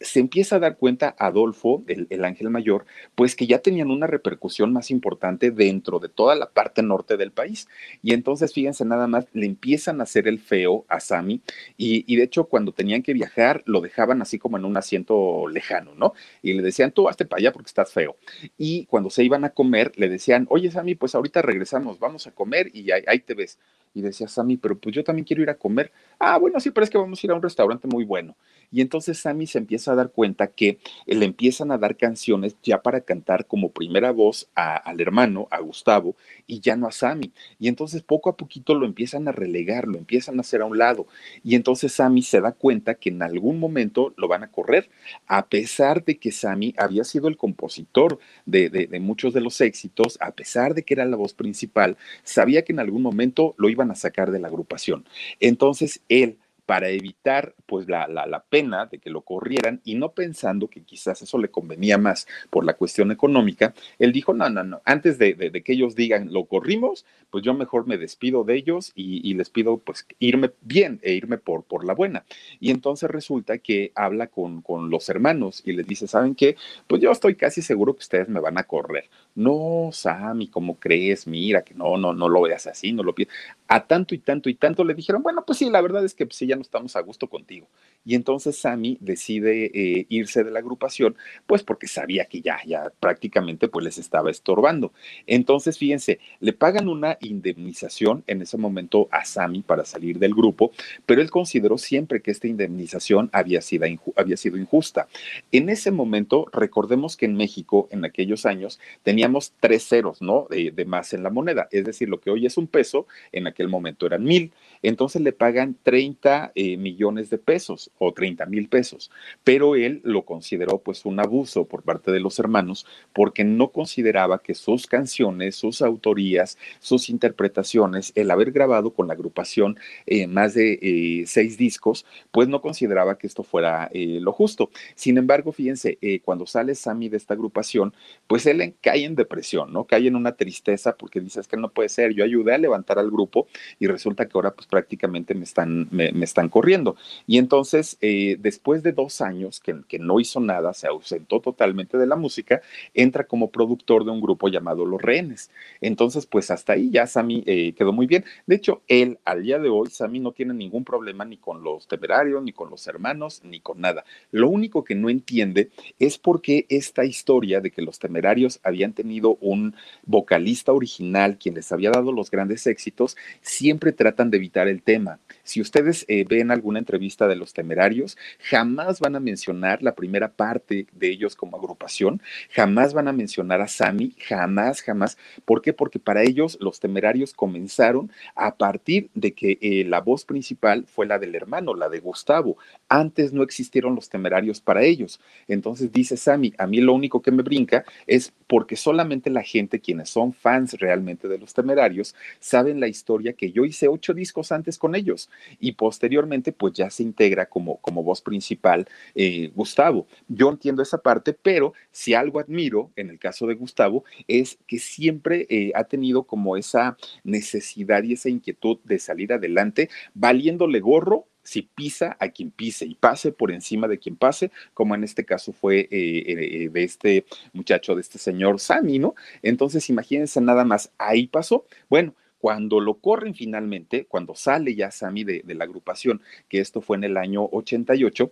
se empieza a dar cuenta Adolfo, el, ángel mayor, pues que ya tenían una repercusión más importante dentro de toda la parte norte del país. Y entonces, fíjense nada más, le empiezan a hacer el feo a Sammy y, de hecho cuando tenían que viajar lo dejaban así como en un asiento lejano, ¿no? Y le decían, tú hazte para allá porque estás feo. Y cuando se iban a comer, le decían, oye Sammy, pues ahorita regresamos, vamos a comer y ahí, ahí te ves. Y decía Sammy, pero pues yo también quiero ir a comer. Ah, bueno, sí, pero es que vamos a ir a un restaurante muy bueno. Y entonces Sammy se empieza a dar cuenta que le empiezan a dar canciones ya para cantar como primera voz al hermano, a Gustavo, y ya no a Sammy. Y entonces poco a poquito lo empiezan a relegar, lo empiezan a hacer a un lado. Y entonces Sammy se da cuenta que en algún momento lo van a correr, a pesar de que Sammy había sido el compositor de, de muchos de los éxitos, a pesar de que era la voz principal, sabía que en algún momento lo iban a sacar de la agrupación. Entonces él para evitar pues la, la, pena de que lo corrieran y no pensando que quizás eso le convenía más por la cuestión económica, él dijo, no, no, no, antes de, que ellos digan lo corrimos, pues yo mejor me despido de ellos y, les pido pues irme bien e irme por, por la buena. Y entonces resulta que habla con, con los hermanos y les dice, ¿saben qué? Pues yo estoy casi seguro que ustedes me van a correr. No, Sammy, ¿cómo crees? Mira, que no, no, no lo veas así, no lo pides. A tanto y tanto y tanto le dijeron, bueno, pues sí, la verdad es que pues, ya estamos a gusto contigo. Y entonces Sammy decide eh, irse de la agrupación, pues porque sabía que ya, ya prácticamente pues les estaba estorbando. Entonces, fíjense, le pagan una indemnización en ese momento a Sammy para salir del grupo, pero él consideró siempre que esta indemnización había sido, había sido injusta. En ese momento, recordemos que en México, en aquellos años, teníamos tres ceros, ¿no? De más en la moneda. Es decir, lo que hoy es un peso, en aquel momento eran mil. Entonces le pagan 30 eh, millones de pesos o 30 mil pesos, pero él lo consideró pues un abuso por parte de los hermanos porque no consideraba que sus canciones, sus autorías, sus interpretaciones, el haber grabado con la agrupación eh, más de eh, seis discos, pues no consideraba que esto fuera lo justo. Sin embargo, fíjense, cuando sale Sammy de esta agrupación, pues él cae en depresión, ¿no? Cae en una tristeza porque dice, es que no puede ser, yo ayudé a levantar al grupo y resulta que ahora pues prácticamente me están, me, están corriendo. Y entonces, eh, después de dos años que, que, no hizo nada, se ausentó totalmente de la música, entra como productor de un grupo llamado Los Rehenes. Entonces, pues hasta ahí ya Sammy eh, quedó muy bien. De hecho, él, al día de hoy, Sammy no tiene ningún problema ni con los temerarios, ni con los hermanos, ni con nada. Lo único que no entiende es por qué esta historia de que los temerarios habían tenido un vocalista original quien les había dado los grandes éxitos, siempre tratan de evitar el tema. Si ustedes eh, ven alguna entrevista de los temerarios, jamás van a mencionar la primera parte de ellos como agrupación, jamás van a mencionar a Sammy, jamás, jamás. ¿Por qué? Porque para ellos los temerarios comenzaron a partir de que eh, la voz principal fue la del hermano, la de Gustavo. Antes no existieron los temerarios para ellos. Entonces dice Sammy, a mí lo único que me brinca es porque solamente la gente, quienes son fans realmente de los temerarios, saben la historia que yo hice ocho discos antes con ellos y posteriormente pues ya se integra como, como voz principal eh, Gustavo. Yo entiendo esa parte, pero si algo admiro en el caso de Gustavo es que siempre eh, ha tenido como esa necesidad y esa inquietud de salir adelante, valiéndole gorro si pisa a quien pise y pase por encima de quien pase, como en este caso fue eh, de este muchacho, de este señor Sammy, ¿no? Entonces, imagínense nada más, ahí pasó. Bueno, cuando lo corren finalmente, cuando sale ya Sammy de, la agrupación, que esto fue en el año 88,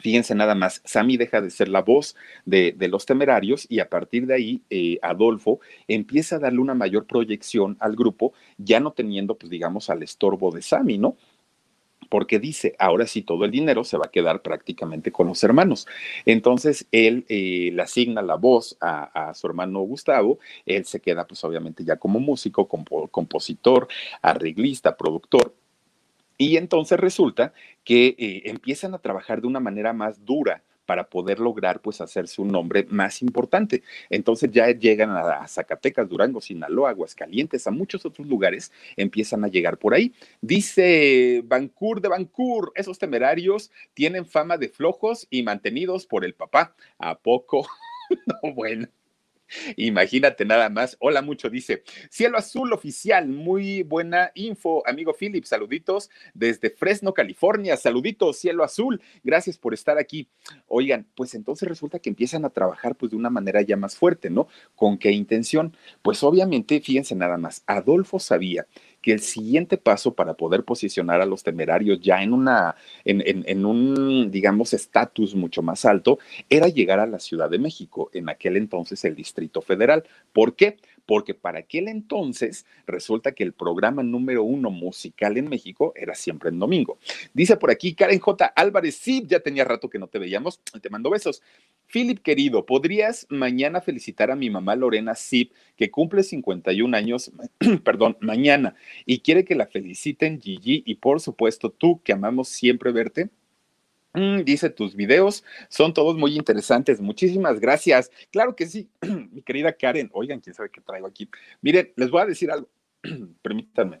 Fíjense nada más, Sammy deja de ser la voz de, los temerarios y a partir de ahí eh, Adolfo empieza a darle una mayor proyección al grupo, ya no teniendo, pues digamos, al estorbo de Sammy, ¿no? Porque dice, ahora sí todo el dinero se va a quedar prácticamente con los hermanos. Entonces él eh, le asigna la voz a, su hermano Gustavo, él se queda pues obviamente ya como músico, compositor, arreglista, productor. Y entonces resulta que eh, empiezan a trabajar de una manera más dura para poder lograr pues hacerse un nombre más importante. Entonces ya llegan a, Zacatecas, Durango, Sinaloa, Aguascalientes, a muchos otros lugares empiezan a llegar por ahí. Dice Bancur de Bancur, esos temerarios tienen fama de flojos y mantenidos por el papá. ¿A poco? *laughs* no, bueno. *laughs* Imagínate nada más. Hola mucho, dice. Cielo Azul Oficial, muy buena info, amigo Philip. Saluditos desde Fresno, California. Saluditos, Cielo Azul. Gracias por estar aquí. Oigan, pues entonces resulta que empiezan a trabajar pues de una manera ya más fuerte, ¿no? ¿Con qué intención? Pues obviamente, fíjense nada más, Adolfo sabía que el siguiente paso para poder posicionar a los temerarios ya en una, en, en, un, digamos, estatus mucho más alto, era llegar a la Ciudad de México, en aquel entonces el Distrito Federal. ¿Por qué? porque para aquel entonces resulta que el programa número uno musical en México era siempre en domingo. Dice por aquí Karen J. Álvarez, sí, ya tenía rato que no te veíamos, te mando besos. Philip, querido, ¿podrías mañana felicitar a mi mamá Lorena Zip, que cumple 51 años, *clears throat* perdón, mañana, y quiere que la feliciten Gigi y por supuesto tú, que amamos siempre verte? Mm, dice, tus videos son todos muy interesantes. Muchísimas gracias. Claro que sí, *clears throat* mi querida Karen. Oigan, quién sabe qué traigo aquí. Miren, les voy a decir algo. *clears throat* Permítanme.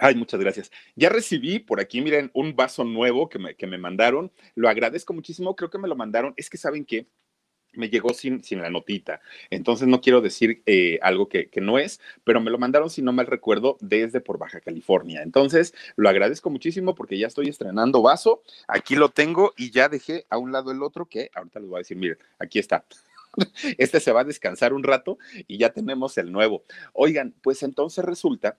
Ay, muchas gracias. Ya recibí por aquí, miren, un vaso nuevo que me, que me mandaron. Lo agradezco muchísimo. Creo que me lo mandaron. Es que saben que me llegó sin, sin la notita. Entonces no quiero decir eh, algo que, que, no es, pero me lo mandaron, si no mal recuerdo, desde por Baja California. Entonces lo agradezco muchísimo porque ya estoy estrenando vaso. Aquí lo tengo y ya dejé a un lado el otro que ahorita les voy a decir, miren, aquí está. *laughs* Este se va a descansar un rato y ya tenemos el nuevo. Oigan, pues entonces resulta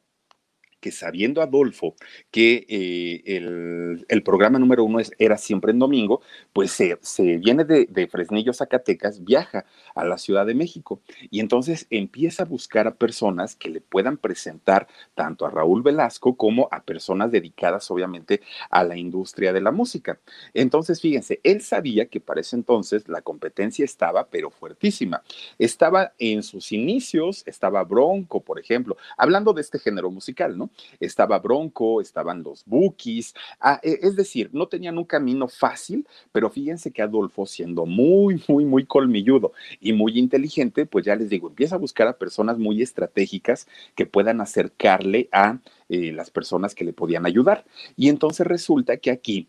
que sabiendo Adolfo que eh, el, programa número uno era siempre en domingo, pues se, viene de, de, Fresnillo, Zacatecas, viaja a la Ciudad de México y entonces empieza a buscar a personas que le puedan presentar tanto a Raúl Velasco como a personas dedicadas obviamente a la industria de la música. Entonces, fíjense, él sabía que para ese entonces la competencia estaba, pero fuertísima. Estaba en sus inicios, estaba Bronco, por ejemplo, hablando de este género musical, ¿no? Estaba Bronco, estaban los Bookies, ah, e, es decir, no tenían un camino fácil, pero fíjense que Adolfo, siendo muy, muy, muy colmilludo y muy inteligente, pues ya les digo, empieza a buscar a personas muy estratégicas que puedan acercarle a eh, las personas que le podían ayudar. Y entonces resulta que aquí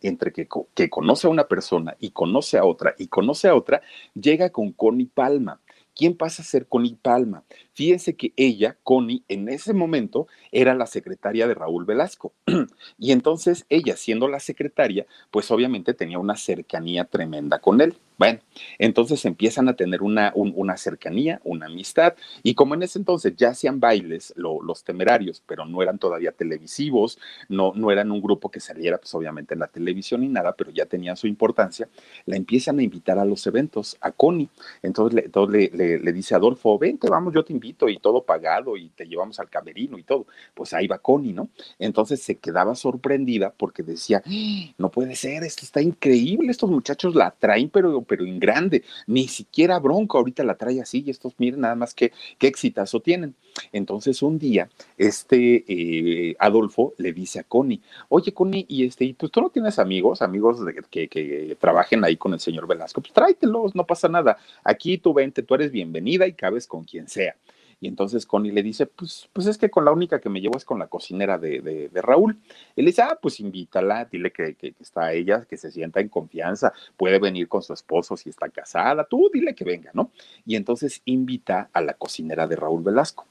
entre que, que, conoce a una persona y conoce a otra y conoce a otra, llega con Connie Palma. ¿Quién pasa a ser Connie Palma? Fíjense que ella, Connie, en ese momento era la secretaria de Raúl Velasco. *clears throat* y entonces ella, siendo la secretaria, pues obviamente tenía una cercanía tremenda con él. Bueno, entonces empiezan a tener una, una cercanía, una amistad, y como en ese entonces ya hacían bailes los temerarios, pero no eran todavía televisivos, no, no eran un grupo que saliera pues obviamente en la televisión ni nada, pero ya tenían su importancia, la empiezan a invitar a los eventos, a Connie. Entonces, le, le, le, dice Adolfo, vente, vamos, yo te invito y todo pagado y te llevamos al camerino y todo. Pues ahí va Connie, ¿no? Entonces se quedaba sorprendida porque decía, ¡Ah! no puede ser, esto está increíble, estos muchachos la traen, pero pero en grande, ni siquiera Bronco ahorita la trae así y estos miren nada más que qué exitazo tienen. Entonces un día este eh, Adolfo le dice a Connie, oye Connie, y este, pues tú no tienes amigos, amigos que, que, trabajen ahí con el señor Velasco, pues tráetelos, no pasa nada. Aquí tú vente, tú eres bienvenida y cabes con quien sea. Y entonces Connie le dice, pues, pues es que con la única que me llevo es con la cocinera de, de, Raúl. Él dice, ah, pues invítala, dile que, que, está ella, que se sienta en confianza, puede venir con su esposo si está casada, tú dile que venga, ¿no? Y entonces invita a la cocinera de Raúl Velasco.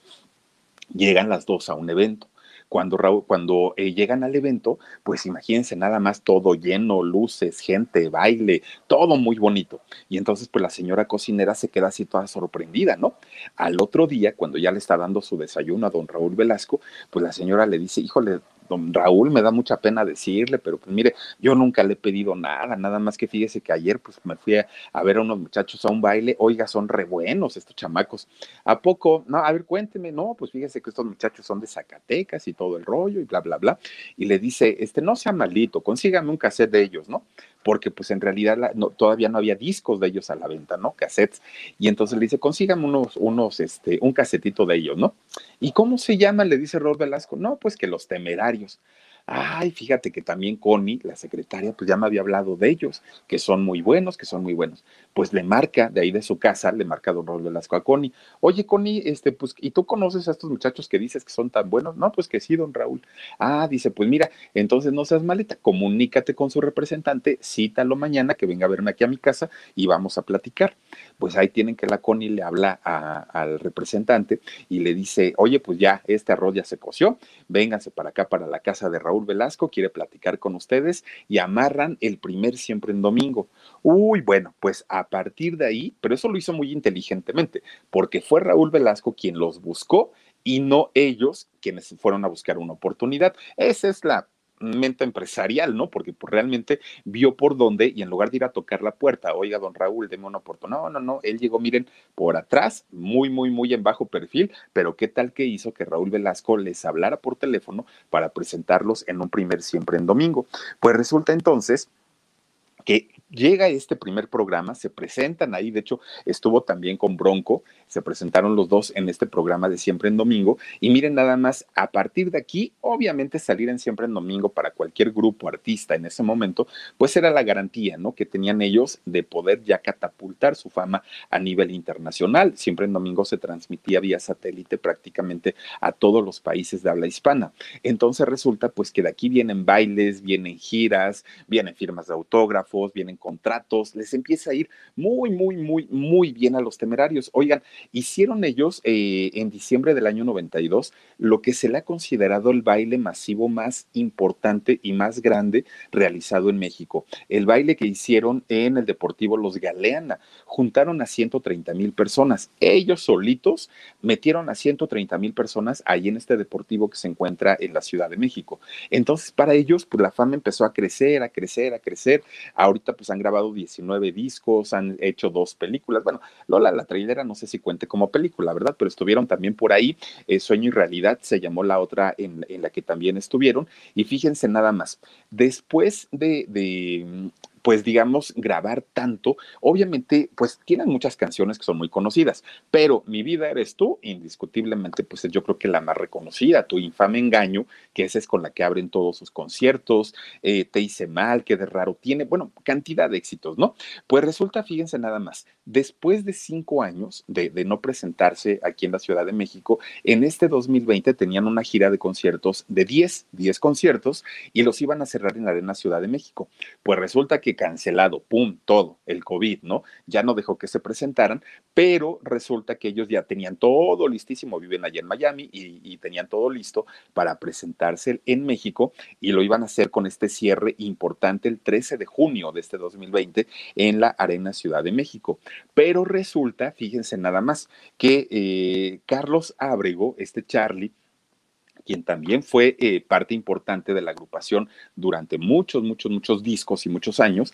Llegan las dos a un evento cuando, cuando eh, llegan al evento, pues imagínense nada más todo lleno, luces, gente, baile, todo muy bonito. Y entonces pues la señora cocinera se queda así toda sorprendida, ¿no? Al otro día, cuando ya le está dando su desayuno a don Raúl Velasco, pues la señora le dice, híjole, don Raúl, me da mucha pena decirle, pero pues mire, yo nunca le he pedido nada, nada más que fíjese que ayer pues me fui a, ver a unos muchachos a un baile, oiga, son re buenos estos chamacos. ¿A poco? No, a ver, cuénteme, no, pues fíjese que estos muchachos son de Zacatecas y todo el rollo y bla, bla, bla. Y le dice, este, no sea malito, consígame un cassette de ellos, ¿no? Porque pues en realidad todavía no había discos de ellos a la venta, ¿no? Cassettes. Y entonces le dice, consígame unos, unos, este, un casetito de ellos, ¿no? ¿Y cómo se llama? Le dice Rod Velasco. No, pues que los temerarios. Ay, fíjate que también Connie, la secretaria, pues ya me había hablado de ellos, que son muy buenos, que son muy buenos. Pues le marca de ahí de su casa, le marca don Raúl Velasco a Connie. Oye, Connie, este, pues, ¿y tú conoces a estos muchachos que dices que son tan buenos? No, pues que sí, don Raúl. Ah, dice, pues mira, entonces no seas maleta, comunícate con su representante, cítalo mañana que venga a verme aquí a mi casa y vamos a platicar. Pues ahí tienen que la Connie le habla al representante y le dice, oye, pues ya, este arroz ya se coció, vénganse para acá, para la casa de Raúl Velasco quiere platicar con ustedes y amarran el primer siempre en domingo. Uy, bueno, pues a partir de ahí, pero eso lo hizo muy inteligentemente, porque fue Raúl Velasco quien los buscó y no ellos quienes fueron a buscar una oportunidad. Esa es la mente empresarial, ¿no? Porque pues, realmente vio por dónde y en lugar de ir a tocar la puerta, oiga, don Raúl, deme una oportunidad. No, no, no, él llegó, miren, por atrás, muy, muy, muy en bajo perfil, pero qué tal que hizo que Raúl Velasco les hablara por teléfono para presentarlos en un primer siempre en domingo. Pues resulta entonces que llega este primer programa, se presentan ahí, de hecho estuvo también con Bronco, se presentaron los dos en este programa de Siempre en Domingo y miren nada más, a partir de aquí, obviamente salir en Siempre en Domingo para cualquier grupo artista en ese momento, pues era la garantía, ¿no? Que tenían ellos de poder ya catapultar su fama a nivel internacional. Siempre en Domingo se transmitía vía satélite prácticamente a todos los países de habla hispana. Entonces resulta pues que de aquí vienen bailes, vienen giras, vienen firmas de autógrafos, vienen contratos, les empieza a ir muy, muy, muy, muy bien a los temerarios. Oigan, hicieron ellos eh, en diciembre del año 92 lo que se le ha considerado el baile masivo más importante y más grande realizado en México. El baile que hicieron en el Deportivo Los Galeana. Juntaron a 130 mil personas. Ellos solitos metieron a 130 mil personas ahí en este deportivo que se encuentra en la Ciudad de México. Entonces, para ellos, pues la fama empezó a crecer, a crecer, a crecer. Ahorita, pues han grabado 19 discos, han hecho dos películas. Bueno, Lola, la trailera, no sé si cuente como película, ¿verdad? Pero estuvieron también por ahí. Eh, Sueño y Realidad se llamó la otra en, en, la que también estuvieron. Y fíjense nada más, después de, de pues digamos, grabar tanto, obviamente, pues tienen muchas canciones que son muy conocidas, pero Mi vida eres tú, indiscutiblemente, pues yo creo que la más reconocida, Tu infame engaño, que esa es con la que abren todos sus conciertos, eh, Te hice mal, que de raro tiene, bueno, cantidad de éxitos, ¿no? Pues resulta, fíjense nada más, después de cinco años de, no presentarse aquí en la Ciudad de México, en este 2020 tenían una gira de conciertos de 10, 10 conciertos y los iban a cerrar en la Arena Ciudad de México. Pues resulta que cancelado, pum, todo, el COVID, ¿no? Ya no dejó que se presentaran, pero resulta que ellos ya tenían todo listísimo, viven allá en Miami y tenían todo listo para presentarse en México y lo iban a hacer con este cierre importante el 13 de junio de este 2020 en la Arena Ciudad de México. Pero resulta, fíjense nada más, que eh, Carlos Ábrego, este Charlie, quien también fue eh, parte importante de la agrupación durante muchos, muchos, muchos discos y muchos años,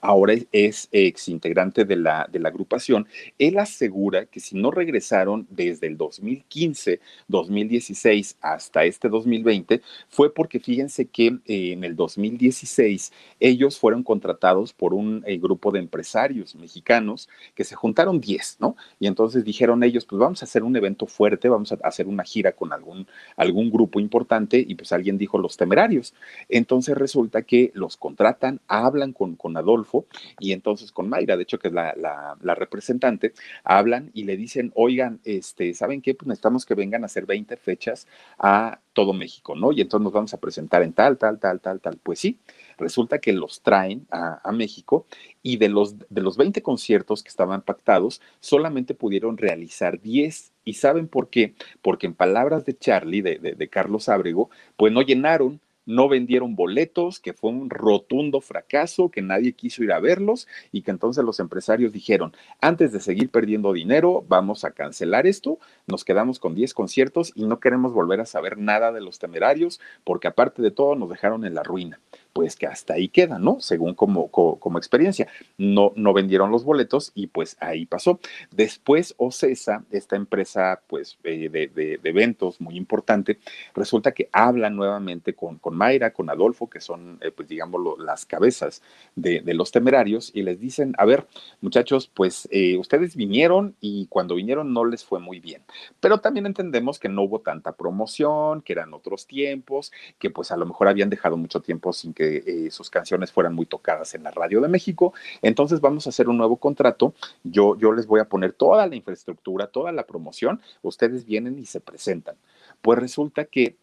ahora es ex integrante de la, de la agrupación, él asegura que si no regresaron desde el 2015, 2016 hasta este 2020, fue porque fíjense que eh, en el 2016 ellos fueron contratados por un eh, grupo de empresarios mexicanos que se juntaron 10, ¿no? Y entonces dijeron ellos, pues vamos a hacer un evento fuerte, vamos a hacer una gira con algún, algún grupo importante y pues alguien dijo los temerarios. Entonces resulta que los contratan, hablan con, con Adolfo y entonces con Mayra, de hecho que es la, la, la, representante, hablan y le dicen, oigan, este, ¿saben qué? Pues necesitamos que vengan a hacer 20 fechas a todo México, ¿no? Y entonces nos vamos a presentar en tal, tal, tal, tal, tal. Pues sí, resulta que los traen a, México y de los, de los 20 conciertos que estaban pactados, solamente pudieron realizar 10. ¿Y saben por qué? Porque en palabras de Charlie, de, de, de Carlos Ábrego, pues no llenaron no vendieron boletos, que fue un rotundo fracaso, que nadie quiso ir a verlos y que entonces los empresarios dijeron, antes de seguir perdiendo dinero, vamos a cancelar esto, nos quedamos con 10 conciertos y no queremos volver a saber nada de los temerarios porque aparte de todo nos dejaron en la ruina pues que hasta ahí queda, ¿no? Según como, como, experiencia. No, no vendieron los boletos y pues ahí pasó. Después OCESA, esta empresa pues eh, de, de, de, eventos muy importante, resulta que hablan nuevamente con, con Mayra, con Adolfo, que son eh, pues digamos las cabezas de, de, los temerarios y les dicen, a ver muchachos, pues eh, ustedes vinieron y cuando vinieron no les fue muy bien, pero también entendemos que no hubo tanta promoción, que eran otros tiempos, que pues a lo mejor habían dejado mucho tiempo sin que eh, sus canciones fueran muy tocadas en la radio de México. Entonces vamos a hacer un nuevo contrato. Yo, yo les voy a poner toda la infraestructura, toda la promoción. Ustedes vienen y se presentan. Pues resulta que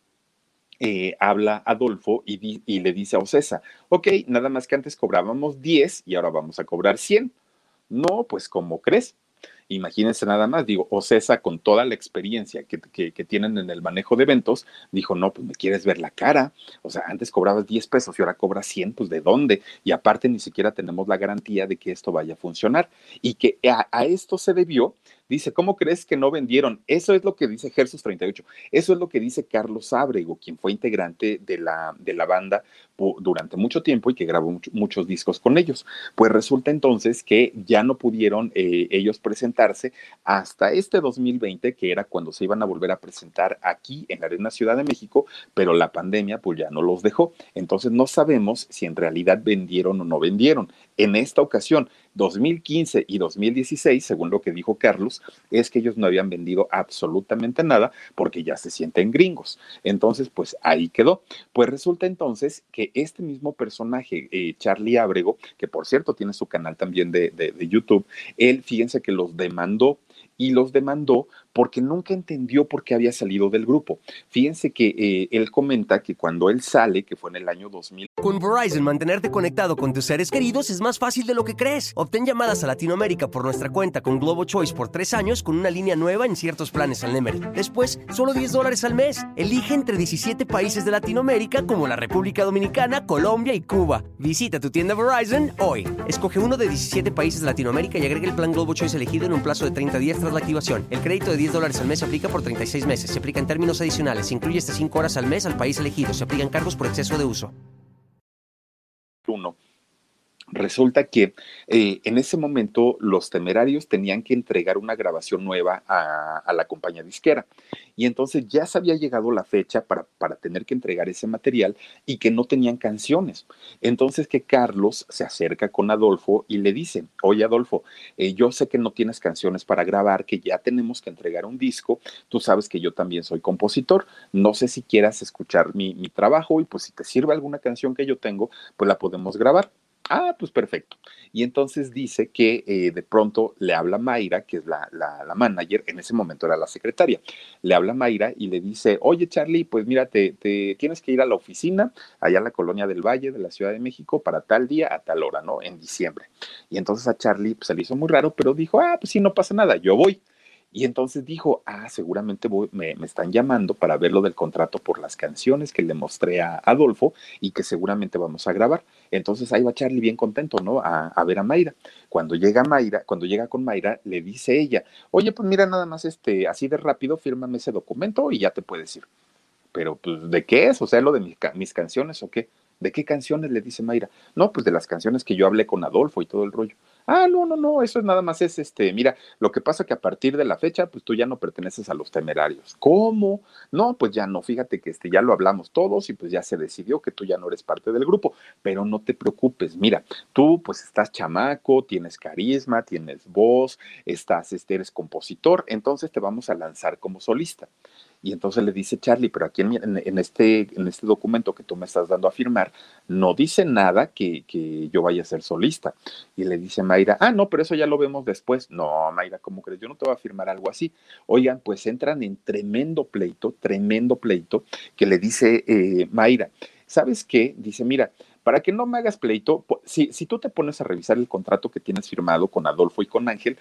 eh, habla Adolfo y, y, le dice a Ocesa, ok, nada más que antes cobrábamos 10 y ahora vamos a cobrar 100. No, pues como crees, Imagínense nada más, digo, Ocesa con toda la experiencia que, que, tienen en el manejo de eventos, dijo, no, pues me quieres ver la cara, o sea, antes cobrabas 10 pesos y ahora cobras 100, pues de dónde? Y aparte ni siquiera tenemos la garantía de que esto vaya a funcionar. Y que a esto se debió Dice, ¿cómo crees que no vendieron? Eso es lo que dice Gersus 38. Eso es lo que dice Carlos Ábrego, quien fue integrante de la, de la banda durante mucho tiempo y que grabó mucho, muchos discos con ellos. Pues resulta entonces que ya no pudieron eh, ellos presentarse hasta este 2020, que era cuando se iban a volver a presentar aquí en la Arena Ciudad de México, pero la pandemia pues ya no los dejó. Entonces no sabemos si en realidad vendieron o no vendieron. En esta ocasión, 2015 y 2016, según lo que dijo Carlos, es que ellos no habían vendido absolutamente nada porque ya se sienten gringos. Entonces, pues ahí quedó. Pues resulta entonces que este mismo personaje, eh, Charlie Ábrego, que por cierto tiene su canal también de, de, de YouTube, él, fíjense que los demandó y los demandó porque nunca entendió por qué había salido del grupo. Fíjense que eh, él comenta que cuando él sale, que fue en el año 2000. Con Verizon, mantenerte conectado con tus seres queridos es más fácil de lo que crees. Obtén llamadas a Latinoamérica por nuestra cuenta con Globo Choice por tres años con una línea nueva en ciertos planes al Nemery. Después, solo 10 dólares al mes. Elige entre 17 países de Latinoamérica como la República Dominicana, Colombia y Cuba. Visita tu tienda Verizon hoy. Escoge uno de 17 países de Latinoamérica y agrega el plan Globo Choice elegido en un plazo de 30 días tras la activación. El crédito de 10 dólares al mes se aplica por 36 meses. Se aplica en términos adicionales. Se incluye hasta 5 horas al mes al país elegido. Se aplican cargos por exceso de uso. Uno. Resulta que eh, en ese momento los temerarios tenían que entregar una grabación nueva a, la compañía disquera. Y entonces ya se había llegado la fecha para, para, tener que entregar ese material y que no tenían canciones. Entonces que Carlos se acerca con Adolfo y le dice, oye Adolfo, eh, yo sé que no tienes canciones para grabar, que ya tenemos que entregar un disco. Tú sabes que yo también soy compositor. No sé si quieras escuchar mi, mi trabajo y pues si te sirve alguna canción que yo tengo, pues la podemos grabar. Ah, pues perfecto. Y entonces dice que eh, de pronto le habla Mayra, que es la, la, la, manager, en ese momento era la secretaria, le habla Mayra y le dice, oye Charlie, pues mira, te, tienes que ir a la oficina, allá en la colonia del Valle de la Ciudad de México, para tal día a tal hora, ¿no? En diciembre. Y entonces a Charlie pues, se le hizo muy raro, pero dijo, ah, pues sí, no pasa nada, yo voy. Y entonces dijo, ah, seguramente voy, me, me, están llamando para ver lo del contrato por las canciones que le mostré a Adolfo y que seguramente vamos a grabar. Entonces ahí va Charlie bien contento, ¿no? A, a, ver a Mayra. Cuando llega Mayra, cuando llega con Mayra, le dice ella, oye, pues mira, nada más este, así de rápido, fírmame ese documento y ya te puedes ir. Pero, pues, ¿de qué es? O sea, lo de mis, mis canciones o qué? ¿De qué canciones? Le dice Mayra. No, pues de las canciones que yo hablé con Adolfo y todo el rollo. Ah, no, no, no, eso es nada más es este, mira, lo que pasa que a partir de la fecha, pues tú ya no perteneces a los temerarios. ¿Cómo? No, pues ya no, fíjate que este ya lo hablamos todos y pues ya se decidió que tú ya no eres parte del grupo, pero no te preocupes, mira, tú pues estás chamaco, tienes carisma, tienes voz, estás este eres compositor, entonces te vamos a lanzar como solista. Y entonces le dice Charlie, pero aquí en, este, en este documento que tú me estás dando a firmar, no dice nada que, que, yo vaya a ser solista. Y le dice Mayra, ah, no, pero eso ya lo vemos después. No, Mayra, ¿cómo crees? Yo no te voy a firmar algo así. Oigan, pues entran en tremendo pleito, tremendo pleito, que le dice eh, Mayra, ¿sabes qué? Dice, mira, para que no me hagas pleito, si, si tú te pones a revisar el contrato que tienes firmado con Adolfo y con Ángel,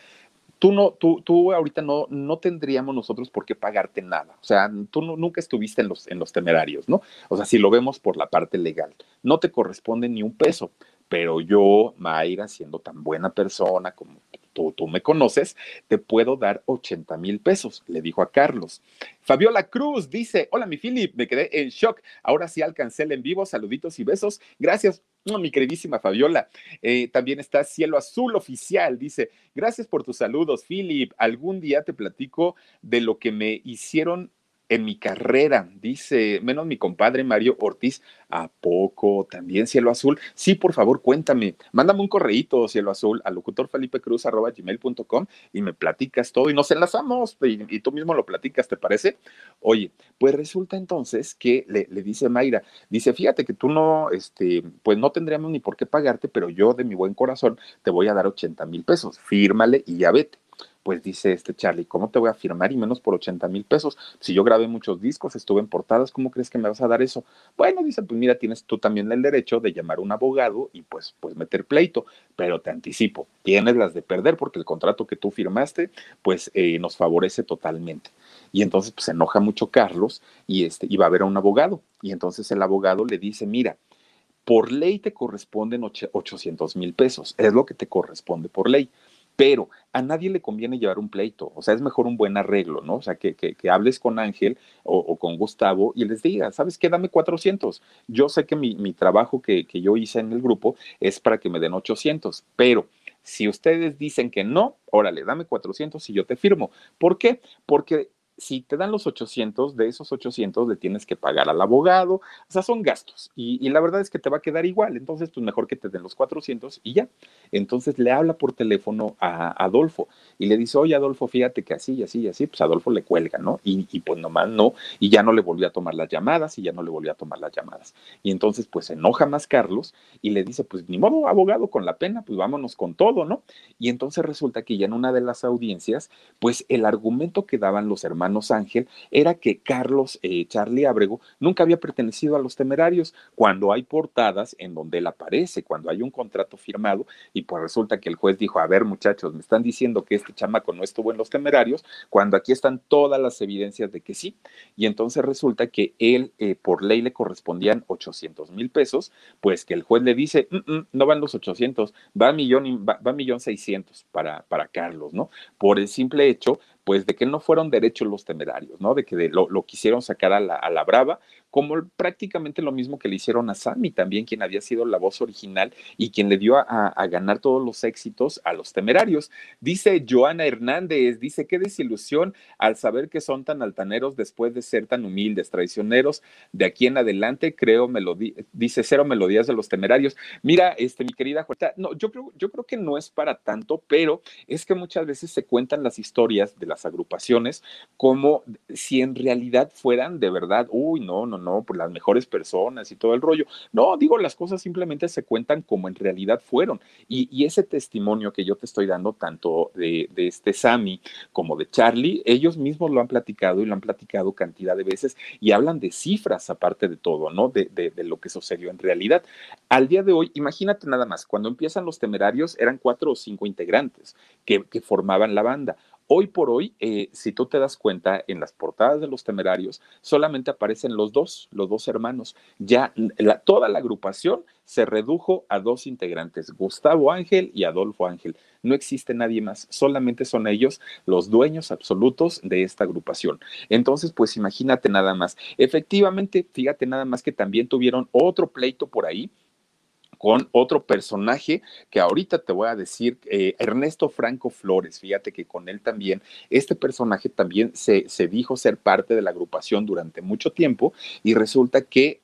tú no, tú, tú ahorita no, no tendríamos nosotros por qué pagarte nada. O sea, tú no, nunca estuviste en los, en los temerarios, ¿no? O sea, si lo vemos por la parte legal, no te corresponde ni un peso. Pero yo, Mayra, siendo tan buena persona como tú, tú me conoces, te puedo dar 80 mil pesos, le dijo a Carlos. Fabiola Cruz dice, hola mi Philip, me quedé en shock, ahora sí alcancé el en vivo, saluditos y besos, gracias, oh, mi queridísima Fabiola. Eh, también está Cielo Azul Oficial, dice, gracias por tus saludos, Philip, algún día te platico de lo que me hicieron en mi carrera, dice, menos mi compadre Mario Ortiz, ¿a poco también Cielo Azul? Sí, por favor, cuéntame, mándame un correíto, Cielo Azul, al locutor Felipe Cruz, arroba gmail.com y me platicas todo y nos enlazamos y, y, tú mismo lo platicas, ¿te parece? Oye, pues resulta entonces que le, le, dice Mayra, dice, fíjate que tú no, este, pues no tendríamos ni por qué pagarte, pero yo de mi buen corazón te voy a dar 80 mil pesos, fírmale y ya vete pues dice este Charlie, ¿cómo te voy a firmar y menos por 80 mil pesos? Si yo grabé muchos discos, estuve en portadas, ¿cómo crees que me vas a dar eso? Bueno, dice, pues mira, tienes tú también el derecho de llamar a un abogado y pues, pues meter pleito, pero te anticipo, tienes las de perder porque el contrato que tú firmaste, pues eh, nos favorece totalmente. Y entonces pues, se enoja mucho Carlos y, este, y va a ver a un abogado. Y entonces el abogado le dice, mira, por ley te corresponden 800 mil pesos, es lo que te corresponde por ley pero a nadie le conviene llevar un pleito, o sea, es mejor un buen arreglo, ¿no? O sea, que, que, que hables con Ángel o, con Gustavo y les digas, ¿sabes qué? Dame 400. Yo sé que mi, mi trabajo que, que yo hice en el grupo es para que me den 800, pero si ustedes dicen que no, órale, dame 400 y yo te firmo. ¿Por qué? Porque si te dan los 800, de esos 800 le tienes que pagar al abogado, o sea, son gastos y, la verdad es que te va a quedar igual, entonces pues mejor que te den los 400 y ya. Entonces le habla por teléfono a Adolfo y le dice, oye Adolfo, fíjate que así y así y así, pues Adolfo le cuelga, ¿no? Y, y, pues nomás no, y ya no le volvió a tomar las llamadas y ya no le volvió a tomar las llamadas. Y entonces pues se enoja más Carlos y le dice, pues ni modo, abogado, con la pena, pues vámonos con todo, ¿no? Y entonces resulta que ya en una de las audiencias, pues el argumento que daban los hermanos Ángel era que Carlos eh, Charlie Ábrego nunca había pertenecido a los temerarios, cuando hay portadas en donde él aparece, cuando hay un contrato firmado, y pues resulta que el juez dijo, a ver muchachos, me están diciendo que este chamaco no estuvo en los temerarios, cuando aquí están todas las evidencias de que sí, y entonces resulta que él eh, por ley le correspondían 800 mil pesos, pues que el juez le dice, mm, mm, no van los 800, va a millón, va, va millón 600 para, para Carlos, ¿no? Por el simple hecho pues de que no fueron derechos los temerarios, ¿no? De que lo, quisieron sacar a la, brava, como prácticamente lo mismo que le hicieron a Sammy, también quien había sido la voz original y quien le dio a, ganar todos los éxitos a los temerarios. Dice Joana Hernández, dice, qué desilusión al saber que son tan altaneros después de ser tan humildes, traicioneros. De aquí en adelante, creo, dice cero melodías de los temerarios. Mira, este, mi querida Juanita, no, yo creo, yo creo que no es para tanto, pero es que muchas veces se cuentan las historias de la agrupaciones como si en realidad fueran de verdad, uy, no, no, no, pues las mejores personas y todo el rollo. No, digo, las cosas simplemente se cuentan como en realidad fueron. Y, ese testimonio que yo te estoy dando, tanto de, este Sammy como de Charlie, ellos mismos lo han platicado y lo han platicado cantidad de veces y hablan de cifras aparte de todo, ¿no? De, lo que sucedió en realidad. Al día de hoy, imagínate nada más, cuando empiezan los temerarios eran cuatro o cinco integrantes que, que formaban la banda. Hoy por hoy, eh, si tú te das cuenta, en las portadas de los temerarios solamente aparecen los dos, los dos hermanos. Ya toda la agrupación se redujo a dos integrantes, Gustavo Ángel y Adolfo Ángel. No existe nadie más, solamente son ellos los dueños absolutos de esta agrupación. Entonces, pues imagínate nada más. Efectivamente, fíjate nada más que también tuvieron otro pleito por ahí con otro personaje que ahorita te voy a decir, eh, Ernesto Franco Flores, fíjate que con él también, este personaje también se, se dijo ser parte de la agrupación durante mucho tiempo y resulta que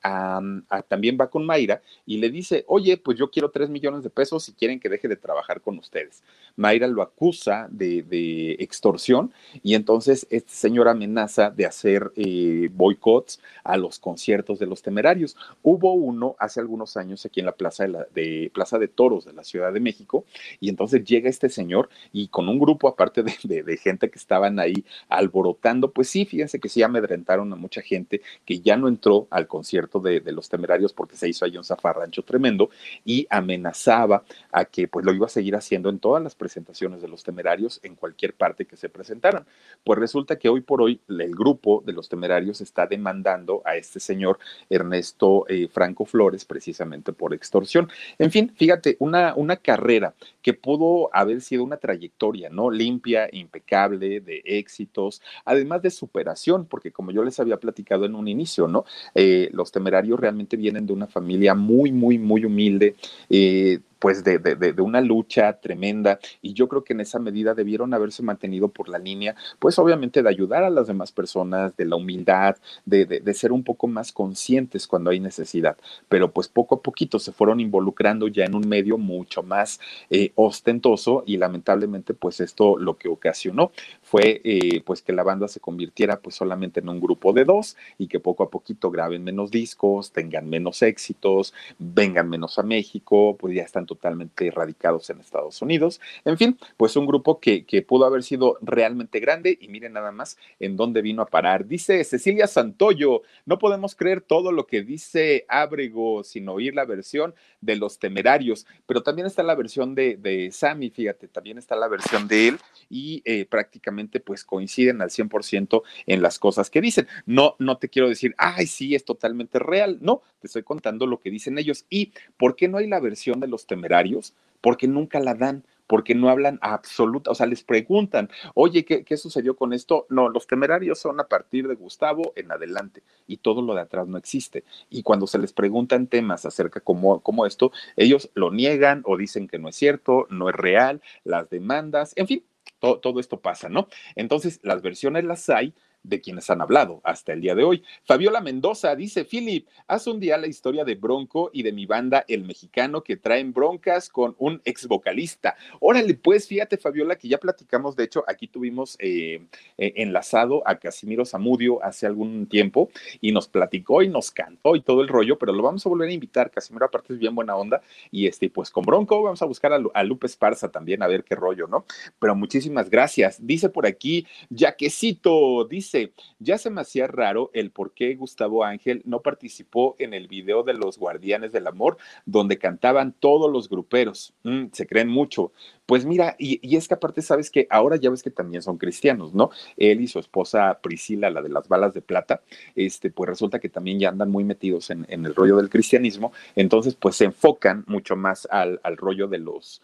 también va con Mayra y le dice, oye, pues yo quiero tres millones de pesos si quieren que deje de trabajar con ustedes. Mayra lo acusa de, extorsión y entonces este señor amenaza de hacer eh, boicots a los conciertos de los temerarios. Hubo uno hace algunos años aquí en la Plaza de de, Plaza de Toros de la Ciudad de México, y entonces llega este señor y con un grupo aparte de, gente que estaban ahí alborotando, pues sí, fíjense que sí amedrentaron a mucha gente que ya no entró al concierto de, los temerarios porque se hizo ahí un zafarrancho tremendo y amenazaba a que pues lo iba a seguir haciendo en todas las presentaciones de los temerarios en cualquier parte que se presentaran. Pues resulta que hoy por hoy el grupo de los temerarios está demandando a este señor Ernesto eh, Franco Flores precisamente por extorsión. En fin, fíjate, una, una carrera que pudo haber sido una trayectoria, ¿no? Limpia, impecable, de éxitos, además de superación, porque como yo les había platicado en un inicio, ¿no? Eh, los temerarios realmente vienen de una familia muy, muy, muy humilde. Eh, pues de, de, una lucha tremenda y yo creo que en esa medida debieron haberse mantenido por la línea, pues obviamente de ayudar a las demás personas, de la humildad, de, ser un poco más conscientes cuando hay necesidad, pero pues poco a poquito se fueron involucrando ya en un medio mucho más eh, ostentoso y lamentablemente pues esto lo que ocasionó fue eh, pues que la banda se convirtiera pues solamente en un grupo de dos y que poco a poquito graben menos discos, tengan menos éxitos, vengan menos a México, pues ya están totalmente erradicados en Estados Unidos. En fin, pues un grupo que, que pudo haber sido realmente grande y miren nada más en dónde vino a parar. Dice Cecilia Santoyo, no podemos creer todo lo que dice Ábrego sin oír la versión de los temerarios, pero también está la versión de, de Sammy, fíjate, también está la versión de él y eh, prácticamente pues coinciden al 100% en las cosas que dicen. No, no te quiero decir, ay, sí, es totalmente real, no, te estoy contando lo que dicen ellos. ¿Y por qué no hay la versión de los temerarios? Porque nunca la dan, porque no hablan absoluta, o sea, les preguntan, oye, ¿qué, ¿qué, sucedió con esto? No, los temerarios son a partir de Gustavo en adelante y todo lo de atrás no existe. Y cuando se les preguntan temas acerca como, como esto, ellos lo niegan o dicen que no es cierto, no es real, las demandas, en fin, todo, esto pasa, ¿no? Entonces, las versiones las hay, de quienes han hablado hasta el día de hoy. Fabiola Mendoza dice, Philip, haz un día la historia de Bronco y de mi banda El Mexicano que traen broncas con un ex vocalista. Órale, pues fíjate, Fabiola, que ya platicamos, de hecho, aquí tuvimos eh, eh, enlazado a Casimiro Zamudio hace algún tiempo y nos platicó y nos cantó y todo el rollo, pero lo vamos a volver a invitar. Casimiro aparte es bien buena onda y este, pues con Bronco vamos a buscar a, a Lupe Esparza también a ver qué rollo, ¿no? Pero muchísimas gracias. Dice por aquí, Yaquecito, dice, ya se me hacía raro el por qué Gustavo Ángel no participó en el video de los Guardianes del Amor, donde cantaban todos los gruperos. Mm, se creen mucho. Pues mira, y, es que aparte sabes que ahora ya ves que también son cristianos, ¿no? Él y su esposa Priscila, la de las balas de plata, este, pues resulta que también ya andan muy metidos en, el rollo del cristianismo, entonces pues se enfocan mucho más al, rollo de los,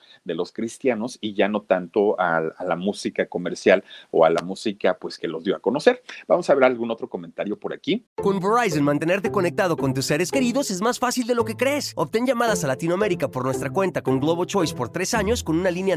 cristianos y ya no tanto a, a, la música comercial o a la música pues que los dio a conocer. Vamos a ver algún otro comentario por aquí. Con Verizon, mantenerte conectado con tus seres queridos es más fácil de lo que crees. Obtén llamadas a Latinoamérica por nuestra cuenta con Globo Choice por tres años con una línea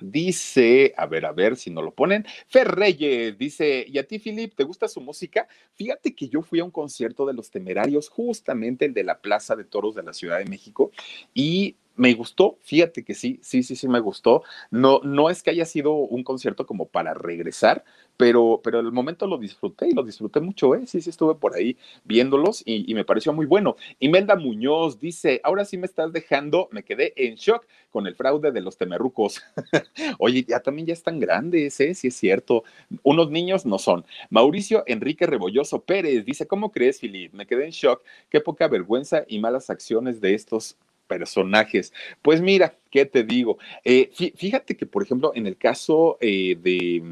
Dice, a ver, a ver si no lo ponen. Fer Reyes dice, ¿y a ti, Philip, te gusta su música? Fíjate que yo fui a un concierto de los temerarios, justamente el de la Plaza de Toros de la Ciudad de México, y me gustó, fíjate que sí, sí, sí, sí me gustó. No, no es que haya sido un concierto como para regresar, pero, pero el momento lo disfruté y lo disfruté mucho, ¿eh? Sí, sí, estuve por ahí viéndolos y, me pareció muy bueno. Imelda Muñoz dice, ahora sí me estás dejando, me quedé en shock con el fraude de los temerrucos. *laughs* Oye, ya también ya están grandes, ¿eh? Sí es cierto. Unos niños no son. Mauricio Enrique Rebolloso Pérez dice, ¿cómo crees, Filip? Me quedé en shock. Qué poca vergüenza y malas acciones de estos personajes. Pues mira, ¿qué te digo? Eh, fíjate que, por ejemplo, en el caso eh, de,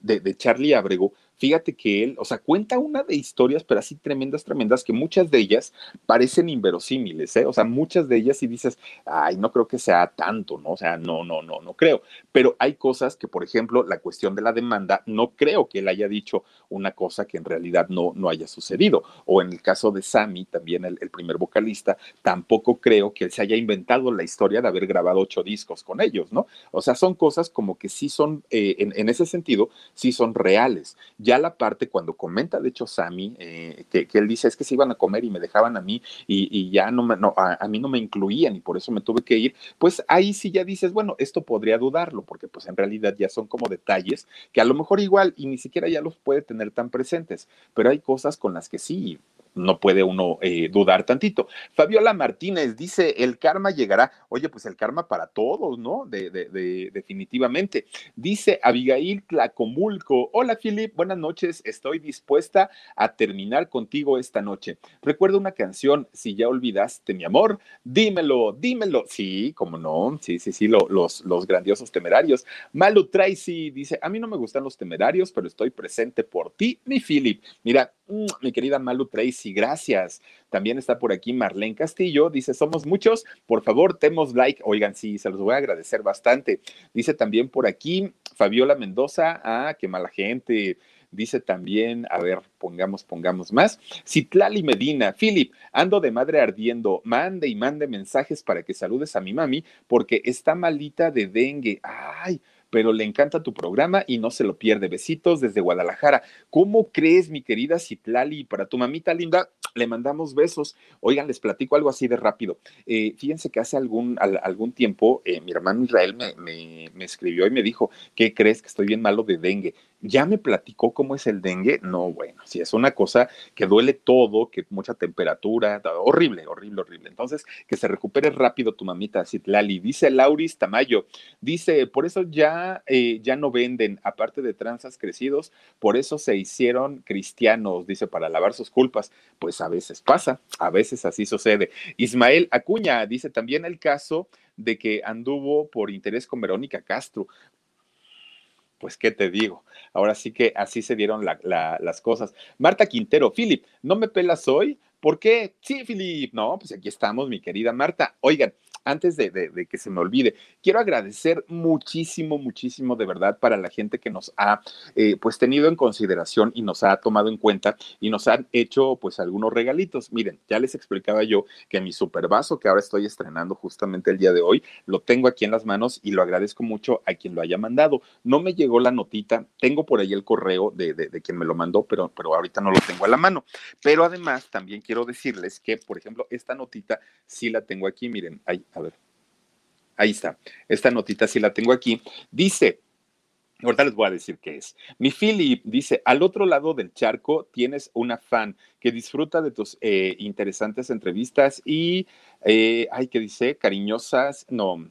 de, de, Charlie Abrego, fíjate que él, o sea, cuenta una de historias, pero así tremendas, tremendas, que muchas de ellas parecen inverosímiles, ¿eh? O sea, muchas de ellas y dices, ay, no creo que sea tanto, ¿no? O sea, no, no, no, no creo. Pero hay cosas que, por ejemplo, la cuestión de la demanda, no creo que él haya dicho una cosa que en realidad no, no haya sucedido. O en el caso de Sammy, también el, el primer vocalista, tampoco creo que él se haya inventado la historia de haber grabado ocho discos con ellos, ¿no? O sea, son cosas como que sí son, eh, en, en ese sentido, sí son reales. Ya la parte cuando comenta, de hecho, Sammy, eh, que, que, él dice es que se iban a comer y me dejaban a mí y, y ya no, me, no a, a, mí no me incluían y por eso me tuve que ir, pues ahí sí ya dices, bueno, esto podría dudarlo, porque pues en realidad ya son como detalles que a lo mejor igual y ni siquiera ya los puede tener tan presentes, pero hay cosas con las que sí, no puede uno eh, dudar tantito. Fabiola Martínez dice, el karma llegará. Oye, pues el karma para todos, ¿no? De, de, de, definitivamente. Dice Abigail Tlacomulco, hola Philip, buenas noches, estoy dispuesta a terminar contigo esta noche. Recuerda una canción, si ya olvidaste mi amor, dímelo, dímelo. Sí, como no, sí, sí, sí, lo, los, los grandiosos temerarios. Malu Tracy dice, a mí no me gustan los temerarios, pero estoy presente por ti, mi Philip. Mira, mm, mi querida Malu Tracy, y gracias. También está por aquí Marlene Castillo, dice, somos muchos, por favor, demos like. Oigan, sí, se los voy a agradecer bastante. Dice también por aquí Fabiola Mendoza, ah, qué mala gente. Dice también, a ver, pongamos, pongamos más. Citlali Medina, Philip, ando de madre ardiendo, mande y mande mensajes para que saludes a mi mami porque está malita de dengue. Ay, pero le encanta tu programa y no se lo pierde. Besitos desde Guadalajara. ¿Cómo crees, mi querida Citlali? Para tu mamita linda, le mandamos besos. Oigan, les platico algo así de rápido. Eh, fíjense que hace algún, al, algún tiempo eh, mi hermano Israel me, me, me escribió y me dijo, ¿qué crees que estoy bien malo de dengue? Ya me platicó cómo es el dengue. No, bueno, si es una cosa que duele todo, que mucha temperatura, horrible, horrible, horrible. Entonces, que se recupere rápido tu mamita Citlali. Dice Lauris Tamayo, dice, por eso ya, eh, ya no venden, aparte de tranzas crecidos, por eso se hicieron cristianos, dice, para lavar sus culpas. Pues a veces pasa, a veces así sucede. Ismael Acuña dice también el caso de que anduvo por interés con Verónica Castro pues qué te digo. Ahora sí que así se dieron la, la, las cosas. Marta Quintero, Philip, ¿no me pelas hoy? ¿Por qué? Sí, Filip. No, pues aquí estamos, mi querida Marta. Oigan, antes de, que se me olvide, quiero agradecer muchísimo, muchísimo de verdad para la gente que nos ha eh, pues tenido en consideración y nos ha tomado en cuenta y nos han hecho pues algunos regalitos. Miren, ya les explicaba yo que mi super vaso que ahora estoy estrenando justamente el día de hoy, lo tengo aquí en las manos y lo agradezco mucho a quien lo haya mandado. No me llegó la notita, tengo por ahí el correo de, de, quien me lo mandó, pero, pero ahorita no lo tengo a la mano. Pero además también quiero decirles que, por ejemplo, esta notita sí la tengo aquí, miren, ahí, a ver. Ahí está. Esta notita sí la tengo aquí. Dice, Ahorita les voy a decir qué es. Mi Philip dice, al otro lado del charco tienes una fan que disfruta de tus eh, interesantes entrevistas y, eh, ay, ¿qué dice? Cariñosas, no,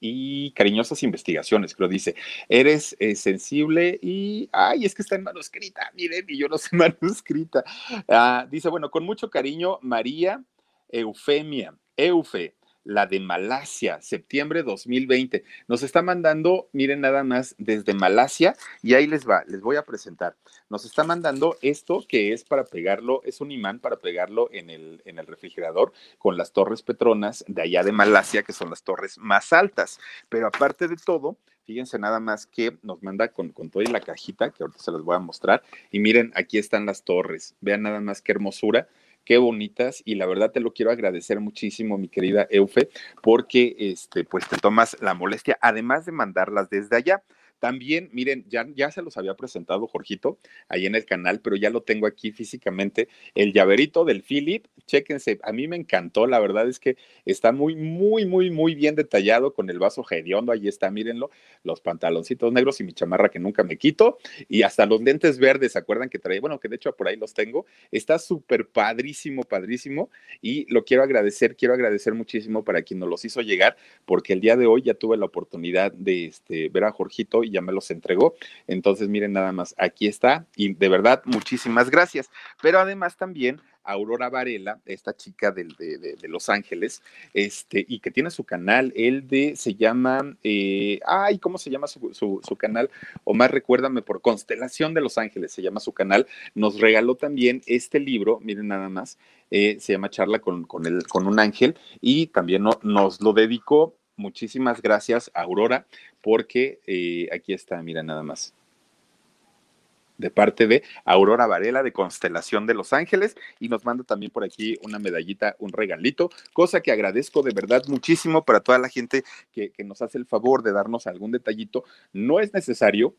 y cariñosas investigaciones, creo dice. Eres eh, sensible y, ay, es que está en manuscrita, miren, y yo no sé *laughs* manuscrita. Ah, dice, bueno, con mucho cariño, María Eufemia, Eufe la de Malasia, septiembre 2020. Nos está mandando, miren nada más, desde Malasia, y ahí les va, les voy a presentar. Nos está mandando esto que es para pegarlo, es un imán para pegarlo en el, en el refrigerador con las torres Petronas de allá de Malasia, que son las torres más altas. Pero aparte de todo, fíjense nada más que nos manda con, con toda la cajita, que ahorita se las voy a mostrar. Y miren, aquí están las torres. Vean nada más qué hermosura qué bonitas y la verdad te lo quiero agradecer muchísimo, mi querida Eufe, porque este, pues te tomas la molestia, además de mandarlas desde allá. También, miren, ya, ya se los había presentado Jorgito ahí en el canal, pero ya lo tengo aquí físicamente. El llaverito del Philip, chéquense, a mí me encantó, la verdad es que está muy, muy, muy, muy bien detallado con el vaso hediondo, ahí está, mírenlo, los pantaloncitos negros y mi chamarra que nunca me quito, y hasta los lentes verdes, ¿se acuerdan que traía? Bueno, que de hecho por ahí los tengo. Está súper padrísimo, padrísimo, y lo quiero agradecer, quiero agradecer muchísimo para quien nos los hizo llegar, porque el día de hoy ya tuve la oportunidad de este, ver a Jorgito ya me los entregó. Entonces, miren nada más, aquí está y de verdad, muchísimas gracias. Pero además también Aurora Varela, esta chica de, de, Los Ángeles, este, y que tiene su canal, el de, se llama, eh, ay, ¿cómo se llama su, su, canal? O más recuérdame, por Constelación de Los Ángeles, se llama su canal, nos regaló también este libro, miren nada más, eh, se llama Charla con, con, el, con un ángel, y también nos lo dedicó muchísimas gracias, Aurora, porque eh, aquí está, mira nada más. De parte de Aurora Varela de Constelación de Los Ángeles y nos manda también por aquí una medallita, un regalito, cosa que agradezco de verdad muchísimo para toda la gente que, que nos hace el favor de darnos algún detallito. No es necesario,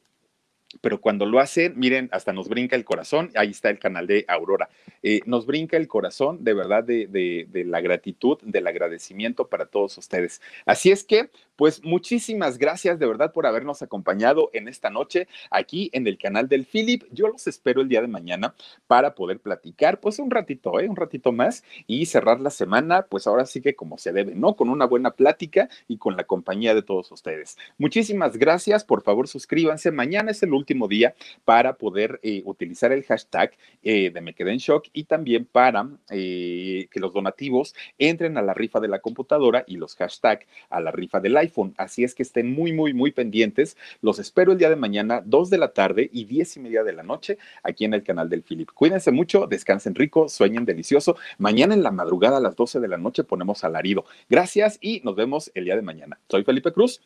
pero cuando lo hacen, miren, hasta nos brinca el corazón. Ahí está el canal de Aurora. Eh, nos brinca el corazón de verdad de, de, la gratitud, del agradecimiento para todos ustedes. Así es que, pues muchísimas gracias de verdad por habernos acompañado en esta noche aquí en el canal del Philip. Yo los espero el día de mañana para poder platicar, pues un ratito, ¿eh? un ratito más y cerrar la semana, pues ahora sí que como se debe, ¿no? Con una buena plática y con la compañía de todos ustedes. Muchísimas gracias. Por favor, suscríbanse. Mañana es el último día para poder eh, utilizar el hashtag eh, de Me Quedé en Shock y también para eh, que los donativos entren a la rifa de la computadora y los hashtag a la rifa del iPhone. Así es que estén muy, muy, muy pendientes. Los espero el día de mañana, 2 de la tarde y 10 y media de la noche, aquí en el canal del Philip. Cuídense mucho, descansen rico, sueñen delicioso. Mañana en la madrugada a las 12 de la noche ponemos alarido. Gracias y nos vemos el día de mañana. Soy Felipe Cruz.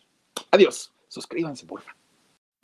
Adiós. Suscríbanse, por favor.